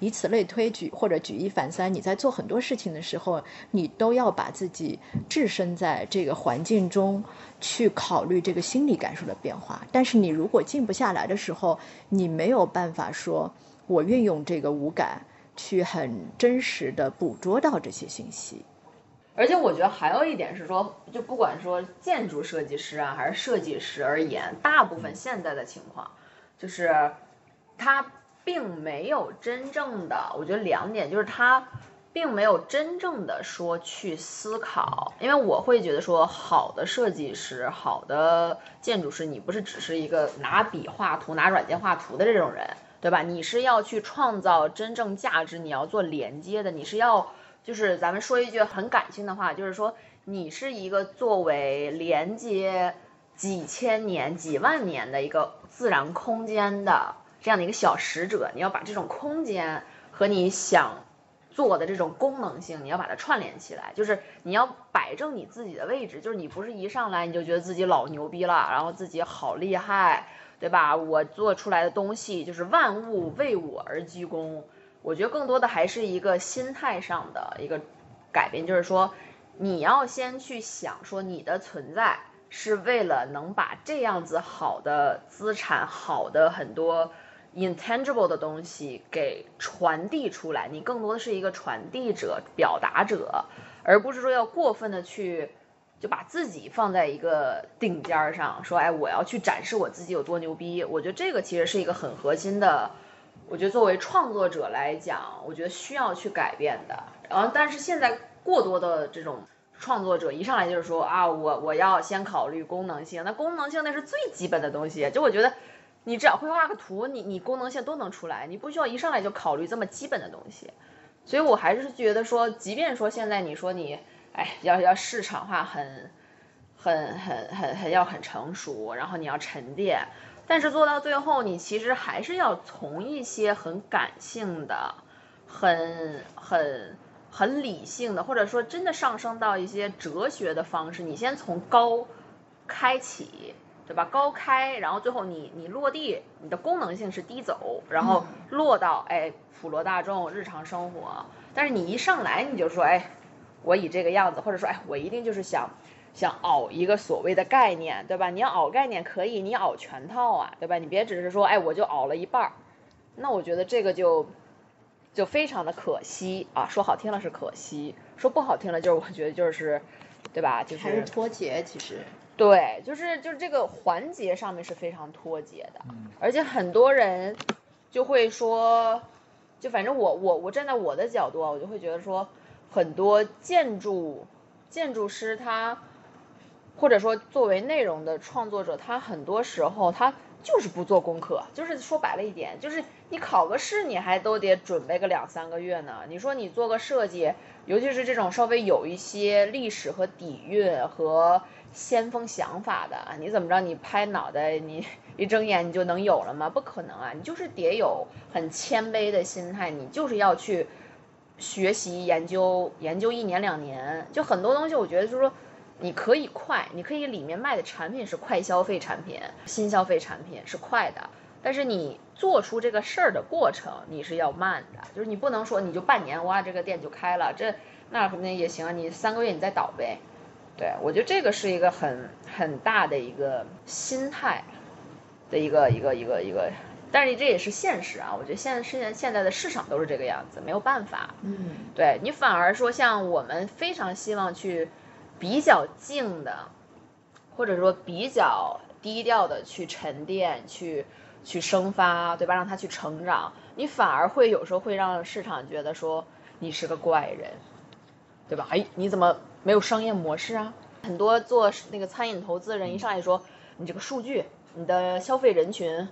以此类推举或者举一反三，你在做很多事情的时候，你都要把自己置身在这个环境中去考虑这个心理感受的变化。但是你如果静不下来的时候，你没有办法说我运用这个五感去很真实的捕捉到这些信息。而且我觉得还有一点是说，就不管说建筑设计师啊，还是设计师而言，大部分现在的情况，就是他并没有真正的，我觉得两点就是他并没有真正的说去思考，因为我会觉得说，好的设计师、好的建筑师，你不是只是一个拿笔画图、拿软件画图的这种人，对吧？你是要去创造真正价值，你要做连接的，你是要。就是咱们说一句很感性的话，就是说你是一个作为连接几千年、几万年的一个自然空间的这样的一个小使者，你要把这种空间和你想做的这种功能性，你要把它串联起来，就是你要摆正你自己的位置，就是你不是一上来你就觉得自己老牛逼了，然后自己好厉害，对吧？我做出来的东西就是万物为我而鞠躬。我觉得更多的还是一个心态上的一个改变，就是说，你要先去想，说你的存在是为了能把这样子好的资产、好的很多 intangible 的东西给传递出来。你更多的是一个传递者、表达者，而不是说要过分的去就把自己放在一个顶尖儿上，说，哎，我要去展示我自己有多牛逼。我觉得这个其实是一个很核心的。我觉得作为创作者来讲，我觉得需要去改变的。然后，但是现在过多的这种创作者一上来就是说啊，我我要先考虑功能性。那功能性那是最基本的东西。就我觉得，你只要会画个图，你你功能性都能出来，你不需要一上来就考虑这么基本的东西。所以我还是觉得说，即便说现在你说你，哎，要要市场化很很很很很要很成熟，然后你要沉淀。但是做到最后，你其实还是要从一些很感性的、很很很理性的，或者说真的上升到一些哲学的方式。你先从高开启，对吧？高开，然后最后你你落地，你的功能性是低走，然后落到哎普罗大众日常生活。但是你一上来你就说哎，我以这个样子，或者说哎我一定就是想。想熬一个所谓的概念，对吧？你要熬概念可以，你熬全套啊，对吧？你别只是说，哎，我就熬了一半儿，那我觉得这个就就非常的可惜啊。说好听了是可惜，说不好听了就是我觉得就是，对吧？就是还是脱节，其实对，就是就是这个环节上面是非常脱节的，而且很多人就会说，就反正我我我站在我的角度啊，我就会觉得说，很多建筑建筑师他。或者说，作为内容的创作者，他很多时候他就是不做功课，就是说白了一点，就是你考个试，你还都得准备个两三个月呢。你说你做个设计，尤其是这种稍微有一些历史和底蕴和先锋想法的，你怎么着？你拍脑袋，你 一睁眼你就能有了吗？不可能啊！你就是得有很谦卑的心态，你就是要去学习研究研究一年两年。就很多东西，我觉得就是说。你可以快，你可以里面卖的产品是快消费产品、新消费产品是快的，但是你做出这个事儿的过程你是要慢的，就是你不能说你就半年哇这个店就开了，这那肯定也行啊，你三个月你再倒呗。对我觉得这个是一个很很大的一个心态的一个一个一个一个，但是这也是现实啊，我觉得现在现在现在的市场都是这个样子，没有办法。嗯，对你反而说像我们非常希望去。比较静的，或者说比较低调的去沉淀、去去生发，对吧？让他去成长，你反而会有时候会让市场觉得说你是个怪人，对吧？哎，你怎么没有商业模式啊？很多做那个餐饮投资的人一上来说，你这个数据、你的消费人群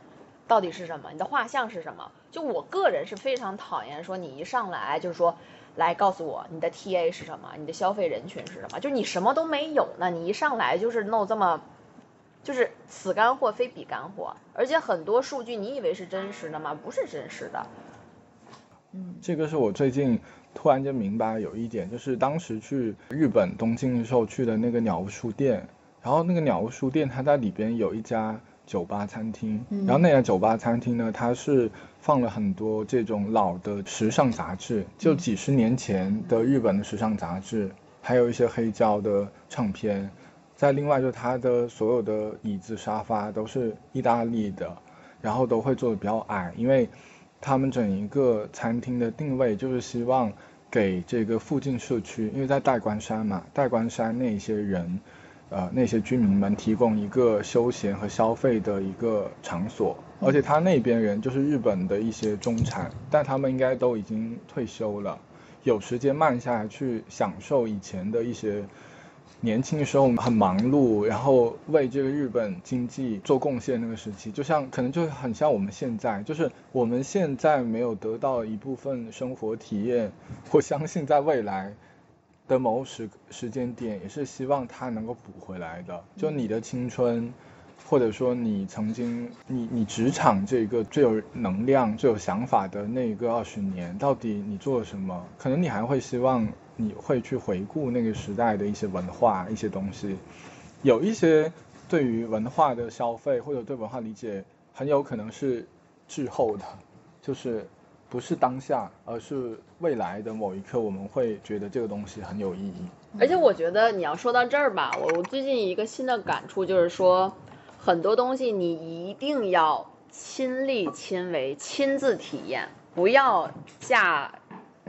到底是什么？你的画像是什么？就我个人是非常讨厌说你一上来就是说。来告诉我你的 TA 是什么？你的消费人群是什么？就你什么都没有呢？你一上来就是弄这么，就是此干货非彼干货，而且很多数据你以为是真实的吗？不是真实的。嗯，这个是我最近突然间明白有一点，就是当时去日本东京的时候去的那个鸟屋书店，然后那个鸟屋书店它在里边有一家酒吧餐厅，然后那家酒吧餐厅呢，它是放了很多这种老的时尚杂志，就几十年前的日本的时尚杂志，还有一些黑胶的唱片。再另外，就它的所有的椅子、沙发都是意大利的，然后都会做的比较矮，因为他们整一个餐厅的定位就是希望给这个附近社区，因为在代官山嘛，代官山那些人，呃，那些居民们提供一个休闲和消费的一个场所，而且他那边人就是日本的一些中产，但他们应该都已经退休了，有时间慢下来去享受以前的一些。年轻的时候很忙碌，然后为这个日本经济做贡献那个时期，就像可能就很像我们现在，就是我们现在没有得到一部分生活体验，我相信在未来的某时时间点，也是希望他能够补回来的。就你的青春，或者说你曾经你你职场这个最有能量、最有想法的那一个二十年，到底你做了什么？可能你还会希望。你会去回顾那个时代的一些文化、一些东西，有一些对于文化的消费或者对文化理解，很有可能是滞后的，就是不是当下，而是未来的某一刻，我们会觉得这个东西很有意义。而且我觉得你要说到这儿吧，我我最近一个新的感触就是说，很多东西你一定要亲力亲为、亲自体验，不要驾。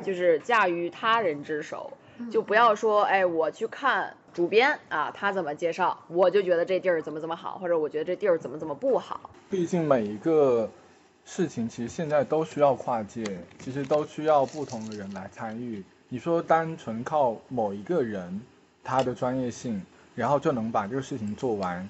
就是驾驭他人之手，就不要说，哎，我去看主编啊，他怎么介绍，我就觉得这地儿怎么怎么好，或者我觉得这地儿怎么怎么不好。毕竟每一个事情，其实现在都需要跨界，其实都需要不同的人来参与。你说单纯靠某一个人他的专业性，然后就能把这个事情做完，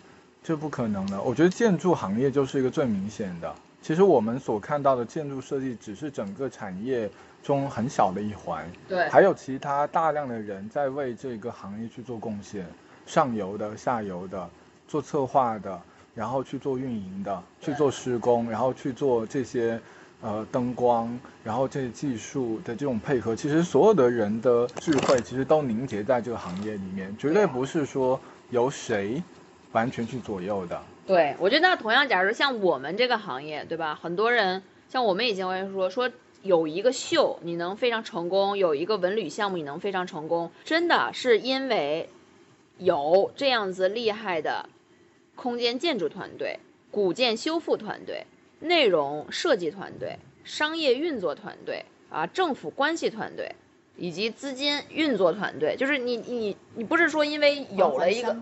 这不可能的。我觉得建筑行业就是一个最明显的。其实我们所看到的建筑设计，只是整个产业。中很小的一环，对，还有其他大量的人在为这个行业去做贡献，上游的、下游的，做策划的，然后去做运营的，去做施工，然后去做这些，呃，灯光，然后这些技术的这种配合，其实所有的人的智慧，其实都凝结在这个行业里面，绝对不是说由谁完全去左右的。对，我觉得那同样，假如像我们这个行业，对吧？很多人像我们以前会说说。有一个秀你能非常成功，有一个文旅项目你能非常成功，真的是因为有这样子厉害的空间建筑团队、古建修复团队、内容设计团队、商业运作团队啊、政府关系团队以及资金运作团队，就是你你你不是说因为有了一个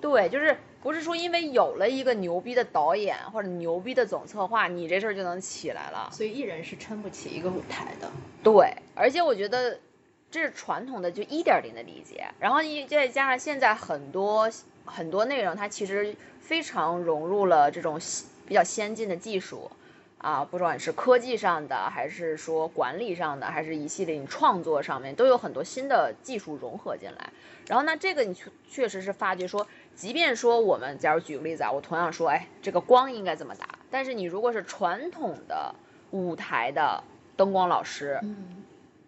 对，就是。不是说因为有了一个牛逼的导演或者牛逼的总策划，你这事儿就能起来了。所以艺人是撑不起一个舞台的。对，而且我觉得这是传统的就一点零的理解，然后一再加上现在很多很多内容，它其实非常融入了这种比较先进的技术啊，不管是科技上的，还是说管理上的，还是一系列你创作上面，都有很多新的技术融合进来。然后那这个你确确实是发觉说。即便说我们，假如举个例子啊，我同样说，哎，这个光应该怎么打？但是你如果是传统的舞台的灯光老师，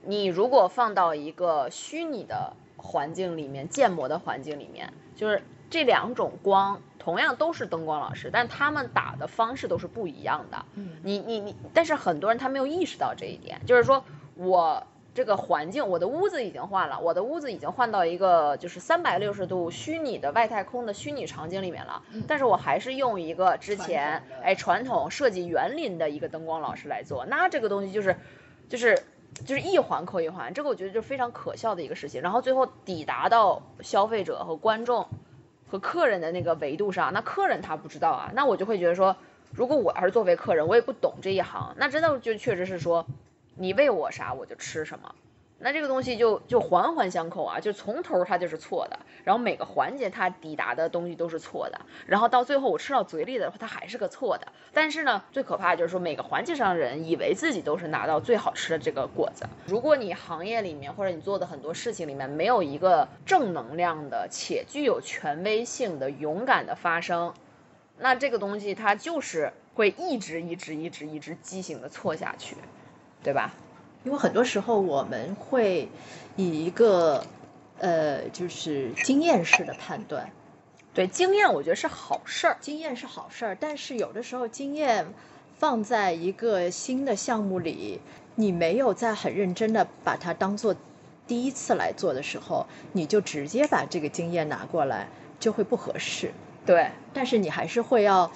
你如果放到一个虚拟的环境里面，建模的环境里面，就是这两种光同样都是灯光老师，但他们打的方式都是不一样的。嗯你你你，但是很多人他没有意识到这一点，就是说我。这个环境，我的屋子已经换了，我的屋子已经换到一个就是三百六十度虚拟的外太空的虚拟场景里面了。但是我还是用一个之前哎传统设计园林的一个灯光老师来做，那这个东西就是就是就是一环扣一环，这个我觉得就非常可笑的一个事情。然后最后抵达到消费者和观众和客人的那个维度上，那客人他不知道啊，那我就会觉得说，如果我要是作为客人，我也不懂这一行，那真的就确实是说。你喂我啥我就吃什么，那这个东西就就环环相扣啊，就从头它就是错的，然后每个环节它抵达的东西都是错的，然后到最后我吃到嘴里的话它还是个错的。但是呢，最可怕的就是说每个环节上的人以为自己都是拿到最好吃的这个果子。如果你行业里面或者你做的很多事情里面没有一个正能量的且具有权威性的勇敢的发生，那这个东西它就是会一直一直一直一直畸形的错下去。对吧？因为很多时候我们会以一个呃，就是经验式的判断，对，经验我觉得是好事儿。经验是好事儿，但是有的时候经验放在一个新的项目里，你没有在很认真的把它当做第一次来做的时候，你就直接把这个经验拿过来，就会不合适。对，但是你还是会要，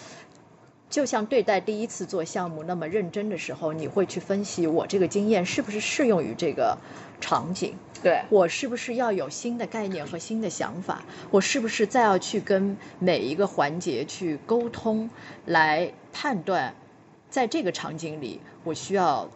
就像对待第一次做项目那么认真的时候，你会去分析我这个经验是不是适用于这个场景。对，我是不是要有新的概念和新的想法？我是不是再要去跟每一个环节去沟通，来判断，在这个场景里，我需要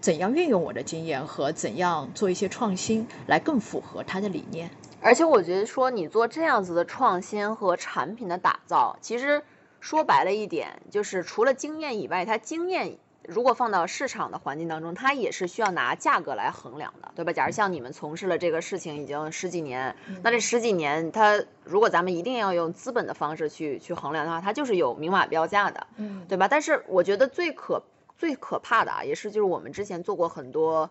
怎样运用我的经验和怎样做一些创新，来更符合他的理念。而且我觉得说你做这样子的创新和产品的打造，其实说白了一点，就是除了经验以外，它经验如果放到市场的环境当中，它也是需要拿价格来衡量的，对吧？假如像你们从事了这个事情已经十几年，那这十几年，它如果咱们一定要用资本的方式去去衡量的话，它就是有明码标价的，嗯对吧？但是我觉得最可最可怕的啊，也是就是我们之前做过很多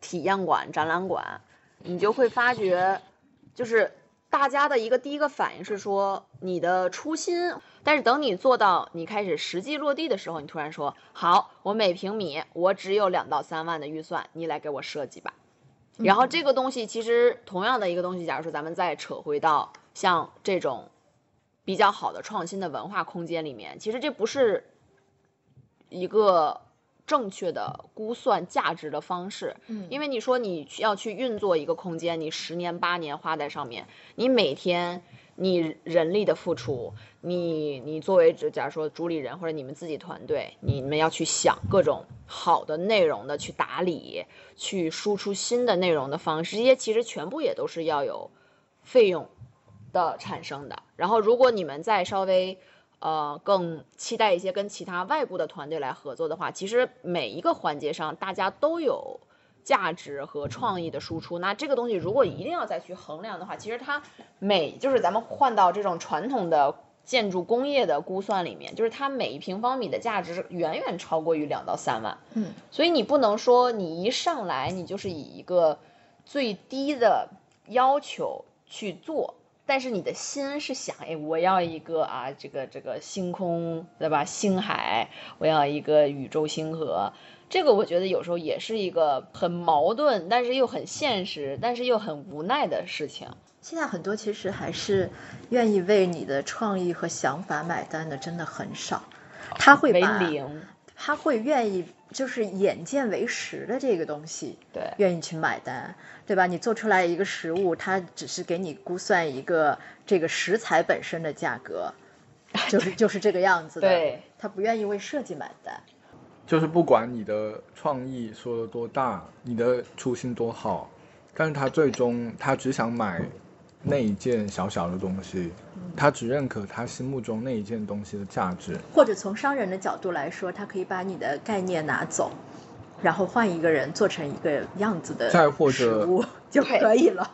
体验馆、展览馆，你就会发觉，就是大家的一个第一个反应是说你的初心，但是等你做到你开始实际落地的时候，你突然说好，我每平米我只有两到三万的预算，你来给我设计吧。然后这个东西其实同样的一个东西，假如说咱们再扯回到像这种比较好的创新的文化空间里面，其实这不是一个正确的估算价值的方式。嗯因为你说你要去运作一个空间，你十年八年花在上面，你每天你人力的付出，你你作为这假如说主理人或者你们自己团队，你们要去想各种好的内容的去打理，去输出新的内容的方式，这些其实全部也都是要有费用的产生的。然后如果你们再稍微呃更期待一些跟其他外部的团队来合作的话，其实每一个环节上大家都有价值和创意的输出。那这个东西如果一定要再去衡量的话，其实它每就是咱们换到这种传统的建筑工业的估算里面，就是它每一平方米的价值远远超过于两到三万。嗯，所以你不能说你一上来你就是以一个最低的要求去做，但是你的心是想，哎，我要一个啊，这个这个星空，对吧？星海，我要一个宇宙星河。这个我觉得有时候也是一个很矛盾，但是又很现实，但是又很无奈的事情。现在很多其实还是愿意为你的创意和想法买单的，真的很少。他会为把，零，他会愿意就是眼见为实的这个东西，对愿意去买单，对吧？你做出来一个食物，它只是给你估算一个这个食材本身的价格，就是就是这个样子的。对，他不愿意为设计买单。就是不管你的创意说的多大，你的初心多好，但是他最终他只想买那一件小小的东西，他只认可他心目中那一件东西的价值。或者从商人的角度来说，他可以把你的概念拿走，然后换一个人做成一个样子的再或者食物 就可以了。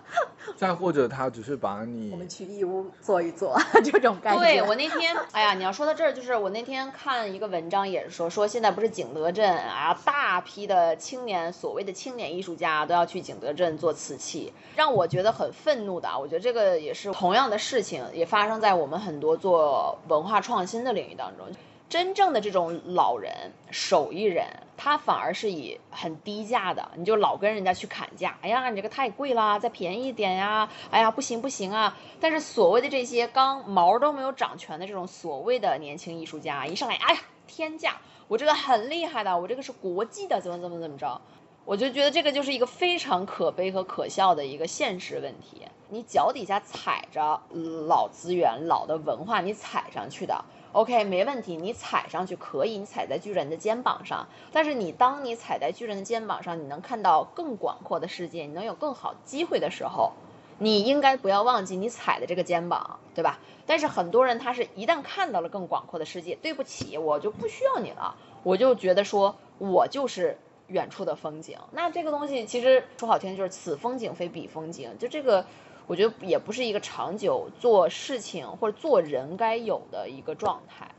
再或者他只是把你我们去义乌坐一做 这种概念。对我那天，哎呀，你要说到这儿，就是我那天看一个文章，也是说说现在不是景德镇啊，大批的青年，所谓的青年艺术家都要去景德镇做瓷器，让我觉得很愤怒的啊。我觉得这个也是同样的事情，也发生在我们很多做文化创新的领域当中。真正的这种老人、手艺人，他反而是以很低价的，你就老跟人家去砍价。哎呀，你这个太贵啦，再便宜一点呀！哎呀，不行不行啊！但是所谓的这些刚毛都没有长全的这种所谓的年轻艺术家，一上来，哎呀，天价！我这个很厉害的，我这个是国际的，怎么怎么怎么着？我就觉得这个就是一个非常可悲和可笑的一个现实问题。你脚底下踩着老资源、老的文化，你踩上去的，OK，没问题，你踩上去可以，你踩在巨人的肩膀上。但是你当你踩在巨人的肩膀上，你能看到更广阔的世界，你能有更好机会的时候，你应该不要忘记你踩的这个肩膀，对吧？但是很多人他是一旦看到了更广阔的世界，对不起，我就不需要你了，我就觉得说我就是远处的风景。那这个东西其实说好听就是此风景非彼风景，就这个我觉得也不是一个长久做事情或者做人该有的一个状态。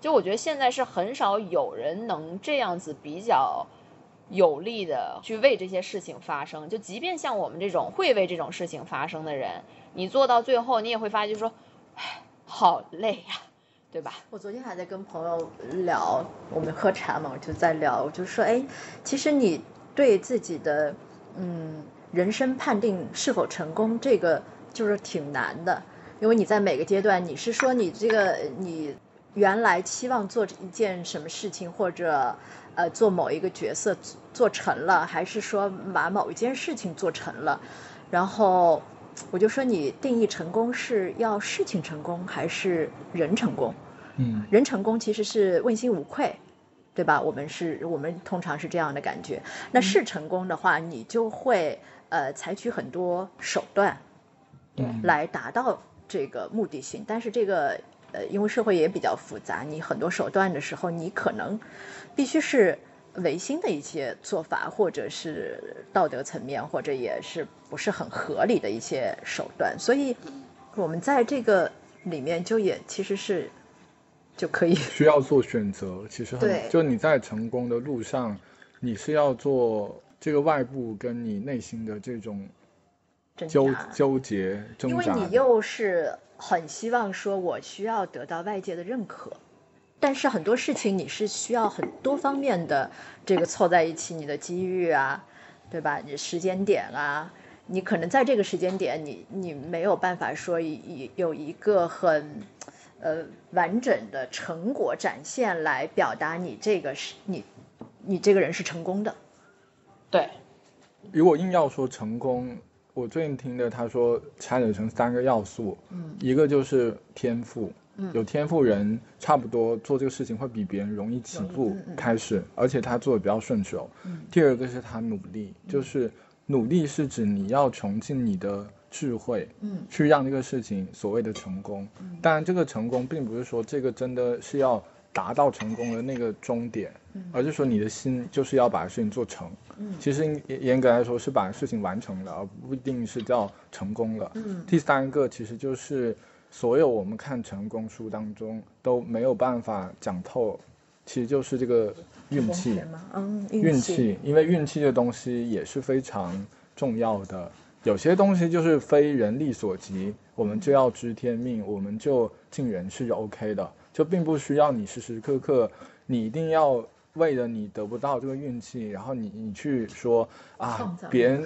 就我觉得现在是很少有人能这样子比较有力的去为这些事情发生。就即便像我们这种会为这种事情发生的人，你做到最后，你也会发现，说，唉，好累呀，对吧？我昨天还在跟朋友聊，我们喝茶嘛，我就在聊，我就说，哎，其实你对自己的嗯人生判定是否成功，这个就是挺难的，因为你在每个阶段，你是说你这个你原来期望做一件什么事情，或者呃做某一个角色做做成了，还是说把某一件事情做成了，然后。我就说你定义成功是要事情成功还是人成功？嗯，人成功其实是问心无愧，对吧？我们是我们通常是这样的感觉。那是成功的话，你就会呃采取很多手段，对，来达到这个目的性。但是这个呃，因为社会也比较复杂，你很多手段的时候，你可能必须是。违心的一些做法，或者是道德层面，或者也是不是很合理的一些手段，所以我们在这个里面就也其实是就可以需要做选择。其实很，就你在成功的路上，你是要做这个外部跟你内心的这种纠纠结挣扎，因为你又是很希望说我需要得到外界的认可。但是很多事情你是需要很多方面的这个凑在一起，你的机遇啊，对吧？你时间点啊，你可能在这个时间点，你你没有办法说有有一个很呃完整的成果展现来表达你这个是你你这个人是成功的。对，如果硬要说成功，我最近听的他说拆解成三个要素，嗯，一个就是天赋。有天赋人差不多做这个事情会比别人容易起步开始，而且他做的比较顺手。第二个是他努力，就是努力是指你要穷尽你的智慧，去让这个事情所谓的成功。当然，这个成功并不是说这个真的是要达到成功的那个终点，而是说你的心就是要把事情做成。其实严格来说是把事情完成了，而不一定是叫成功了。嗯第三个其实就是。所有我们看成功书当中都没有办法讲透，其实就是这个运气，嗯，运气，因为运气这东西也是非常重要的。有些东西就是非人力所及，我们就要知天命，我们就尽人事就 OK 的，就并不需要你时时刻刻，你一定要为了你得不到这个运气，然后你你去说啊别人。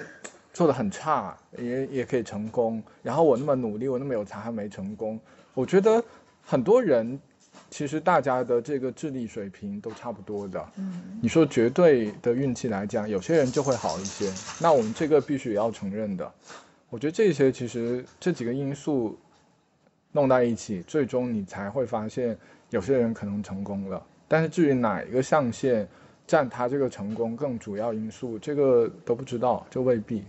做的很差，也也可以成功。然后我那么努力，我那么有才，还没成功。我觉得很多人其实大家的这个智力水平都差不多的。嗯，你说绝对的运气来讲，有些人就会好一些。那我们这个必须也要承认的。我觉得这些其实这几个因素弄在一起，最终你才会发现有些人可能成功了。但是至于哪一个象限占他这个成功更主要因素，这个都不知道，就未必。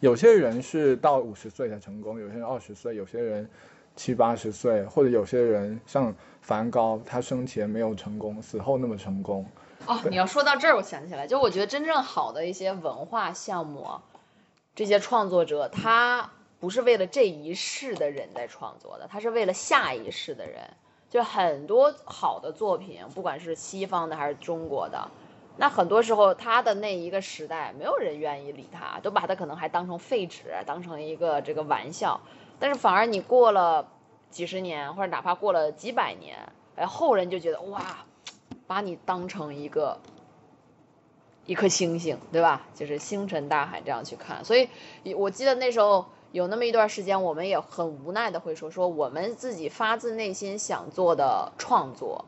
有些人是到五十岁才成功，有些人二十岁，有些人七八十岁，或者有些人像梵高，他生前没有成功，死后那么成功。哦，你要说到这儿，我想起来，就我觉得真正好的一些文化项目，这些创作者他不是为了这一世的人在创作的，他是为了下一世的人。就很多好的作品，不管是西方的还是中国的。那很多时候，他的那一个时代，没有人愿意理他，都把他可能还当成废纸，当成一个这个玩笑。但是反而你过了几十年，或者哪怕过了几百年，哎，后人就觉得哇，把你当成一个一颗星星，对吧？就是星辰大海这样去看。所以，我记得那时候有那么一段时间，我们也很无奈的会说，说我们自己发自内心想做的创作。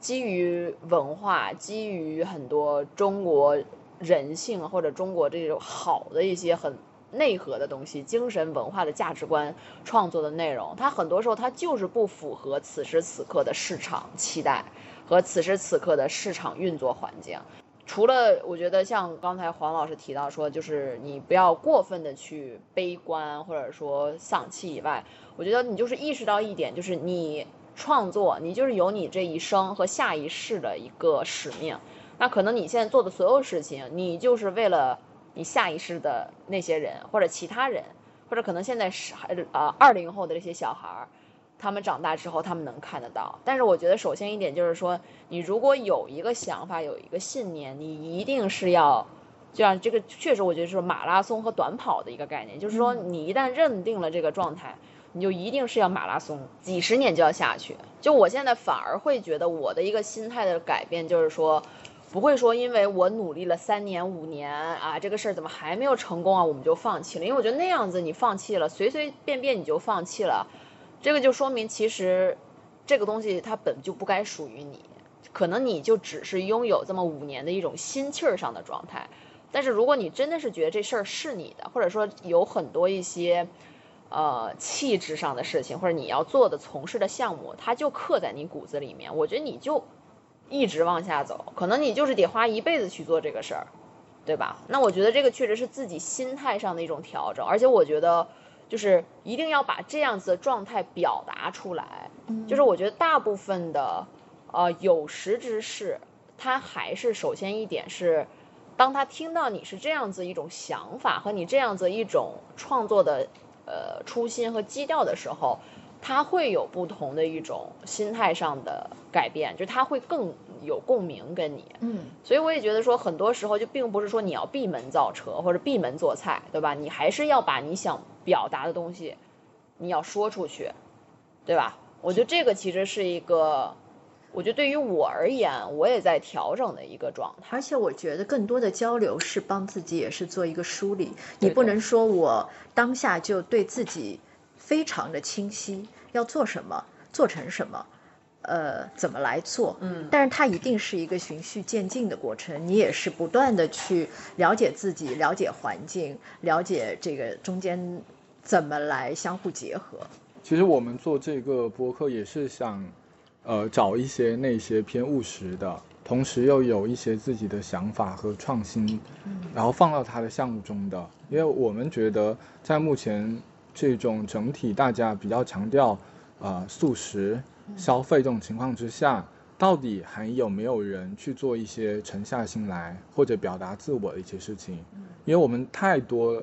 基于文化，基于很多中国人性或者中国这种好的一些很内核的东西，精神文化的价值观创作的内容，它很多时候它就是不符合此时此刻的市场期待和此时此刻的市场运作环境。除了我觉得像刚才黄老师提到说，就是你不要过分的去悲观或者说丧气以外，我觉得你就是意识到一点，就是你。创作，你就是有你这一生和下一世的一个使命。那可能你现在做的所有事情，你就是为了你下一世的那些人，或者其他人，或者可能现在是呃二零后的这些小孩儿，他们长大之后他们能看得到。但是我觉得，首先一点就是说，你如果有一个想法，有一个信念，你一定是要就像这个确实我觉得是马拉松和短跑的一个概念，就是说你一旦认定了这个状态，你就一定是要马拉松，几十年就要下去。就我现在反而会觉得我的一个心态的改变，就是说。不会说，因为我努力了三年五年啊，这个事儿怎么还没有成功啊，我们就放弃了。因为我觉得那样子你放弃了，随随便便你就放弃了，这个就说明其实这个东西它本就不该属于你，可能你就只是拥有这么五年的一种心气儿上的状态。但是如果你真的是觉得这事儿是你的，或者说有很多一些呃气质上的事情，或者你要做的从事的项目，它就刻在你骨子里面，我觉得你就。一直往下走，可能你就是得花一辈子去做这个事儿，对吧？那我觉得这个确实是自己心态上的一种调整，而且我觉得就是一定要把这样子的状态表达出来。就是我觉得大部分的呃有识之士，他还是首先一点是，当他听到你是这样子一种想法和你这样子一种创作的呃初心和基调的时候。他会有不同的一种心态上的改变，就他会更有共鸣跟你，嗯，所以我也觉得说，很多时候就并不是说你要闭门造车或者闭门做菜，对吧？你还是要把你想表达的东西，你要说出去，对吧？我觉得这个其实是一个，我觉得对于我而言，我也在调整的一个状态。而且我觉得更多的交流是帮自己，也是做一个梳理。你不能说我当下就对自己。非常的清晰，要做什么，做成什么，呃，怎么来做？嗯，但是它一定是一个循序渐进的过程，你也是不断的去了解自己，了解环境，了解这个中间怎么来相互结合。其实我们做这个博客也是想，呃，找一些那些偏务实的，同时又有一些自己的想法和创新，然后放到他的项目中的，因为我们觉得在目前。这种整体大家比较强调，呃，素食消费这种情况之下，到底还有没有人去做一些沉下心来或者表达自我的一些事情？因为我们太多，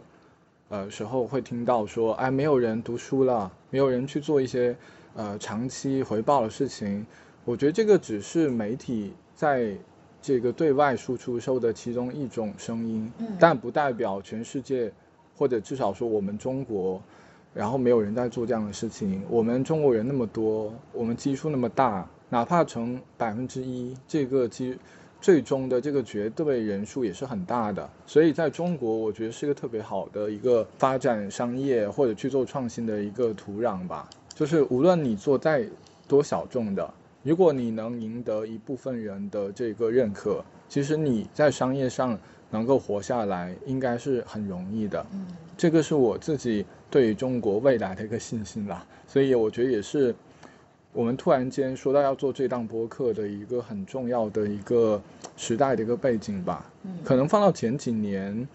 呃，时候会听到说，哎，没有人读书了，没有人去做一些，呃，长期回报的事情。我觉得这个只是媒体在这个对外输出收的其中一种声音，但不代表全世界，或者至少说我们中国。然后没有人在做这样的事情。我们中国人那么多，我们基数那么大，哪怕成百分之一，这个基最终的这个绝对人数也是很大的。所以在中国，我觉得是一个特别好的一个发展商业或者去做创新的一个土壤吧。就是无论你做再多小众的，如果你能赢得一部分人的这个认可，其实你在商业上能够活下来，应该是很容易的。嗯，这个是我自己。对于中国未来的一个信心啦，所以我觉得也是我们突然间说到要做这档播客的一个很重要的一个时代的一个背景吧。嗯，可能放到前几年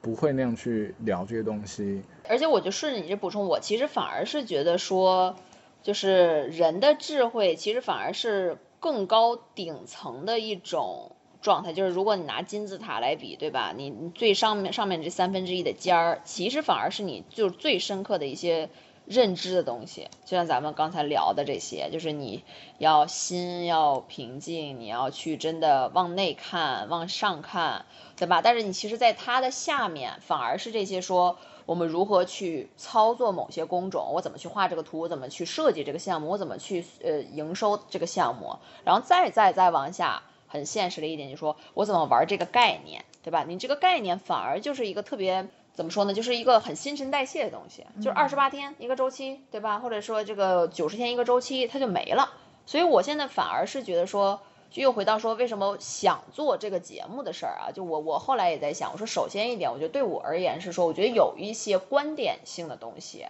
不会那样去聊这些东西。而且我就顺着你这补充，我其实反而是觉得说，就是人的智慧其实反而是更高顶层的一种。状态就是，如果你拿金字塔来比，对吧？你你最上面上面这三分之一的尖儿，其实反而是你就是最深刻的一些认知的东西。就像咱们刚才聊的这些，就是你要心要平静，你要去真的往内看、往上看，对吧？但是你其实，在它的下面，反而是这些说我们如何去操作某些工种，我怎么去画这个图，我怎么去设计这个项目，我怎么去呃营收这个项目，然后再再再往下。很现实的一点就是说，我怎么玩这个概念，对吧？你这个概念反而就是一个特别怎么说呢？就是一个很新陈代谢的东西，就是二十八天一个周期，对吧？或者说这个九十天一个周期，它就没了。所以我现在反而是觉得说，就又回到说为什么想做这个节目的事儿啊？就我我后来也在想，我说首先一点，我觉得对我而言是说，我觉得有一些观点性的东西，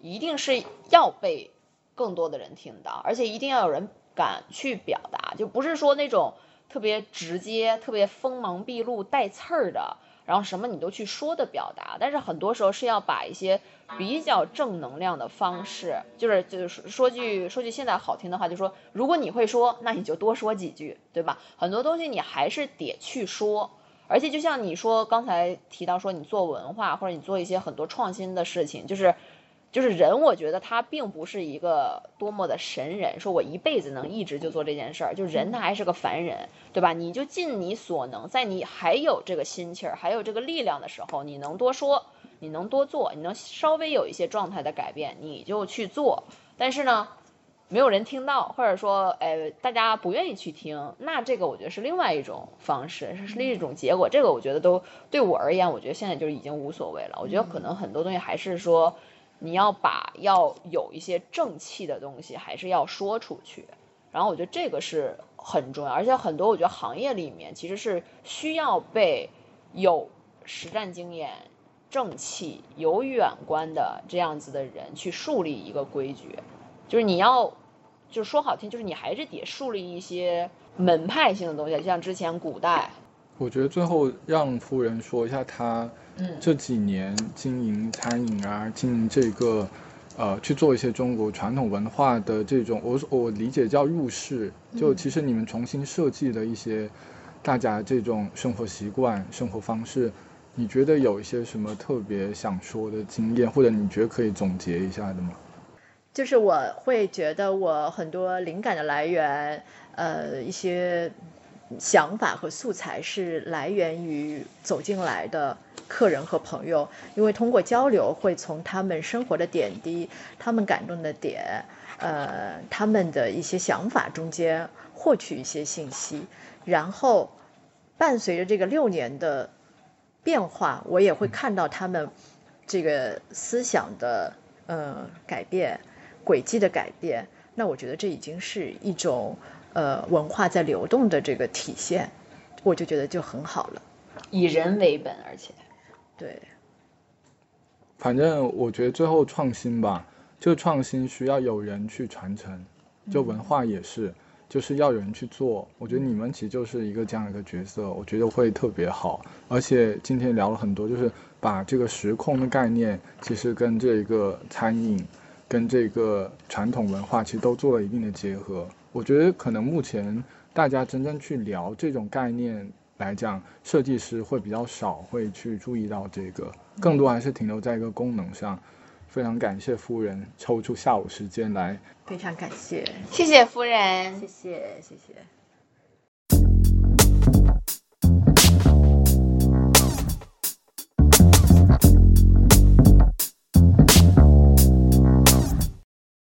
一定是要被更多的人听到，而且一定要有人敢去表达，就不是说那种。特别直接、特别锋芒毕露、带刺儿的，然后什么你都去说的表达，但是很多时候是要把一些比较正能量的方式，就是就是说句说句现在好听的话，就说如果你会说，那你就多说几句，对吧？很多东西你还是得去说，而且就像你说刚才提到说你做文化或者你做一些很多创新的事情，就是就是人，我觉得他并不是一个多么的神人，说我一辈子能一直就做这件事儿。就人他还是个凡人，对吧？你就尽你所能，在你还有这个心气儿、还有这个力量的时候，你能多说，你能多做，你能稍微有一些状态的改变，你就去做。但是呢，没有人听到，或者说，哎，大家不愿意去听，那这个我觉得是另外一种方式，是另一种结果。这个我觉得都对我而言，我觉得现在就已经无所谓了。我觉得可能很多东西还是说。你要把要有一些正气的东西，还是要说出去。然后我觉得这个是很重要，而且很多我觉得行业里面其实是需要被有实战经验、正气、有远观的这样子的人去树立一个规矩。就是你要，就说好听，就是你还是得树立一些门派性的东西，就像之前古代。我觉得最后让夫人说一下她。这几年经营餐饮啊，经营这个，呃，去做一些中国传统文化的这种，我我理解叫入世，就其实你们重新设计的一些大家这种生活习惯、生活方式，你觉得有一些什么特别想说的经验，或者你觉得可以总结一下的吗？就是我会觉得我很多灵感的来源，呃，一些。想法和素材是来源于走进来的客人和朋友，因为通过交流，会从他们生活的点滴、他们感动的点、呃，他们的一些想法中间获取一些信息，然后伴随着这个六年的变化，我也会看到他们这个思想的呃改变、轨迹的改变。那我觉得这已经是一种。呃，文化在流动的这个体现，我就觉得就很好了。以人为本，而且，对。反正我觉得最后创新吧，就创新需要有人去传承，就文化也是，就是要有人去做。我觉得你们其实就是一个这样一个角色，我觉得会特别好。而且今天聊了很多，就是把这个时空的概念，其实跟这个餐饮，跟这个传统文化，其实都做了一定的结合。我觉得可能目前大家真正去聊这种概念来讲，设计师会比较少会去注意到这个，更多还是停留在一个功能上。非常感谢夫人抽出下午时间来，非常感谢，谢谢夫人，谢谢谢谢。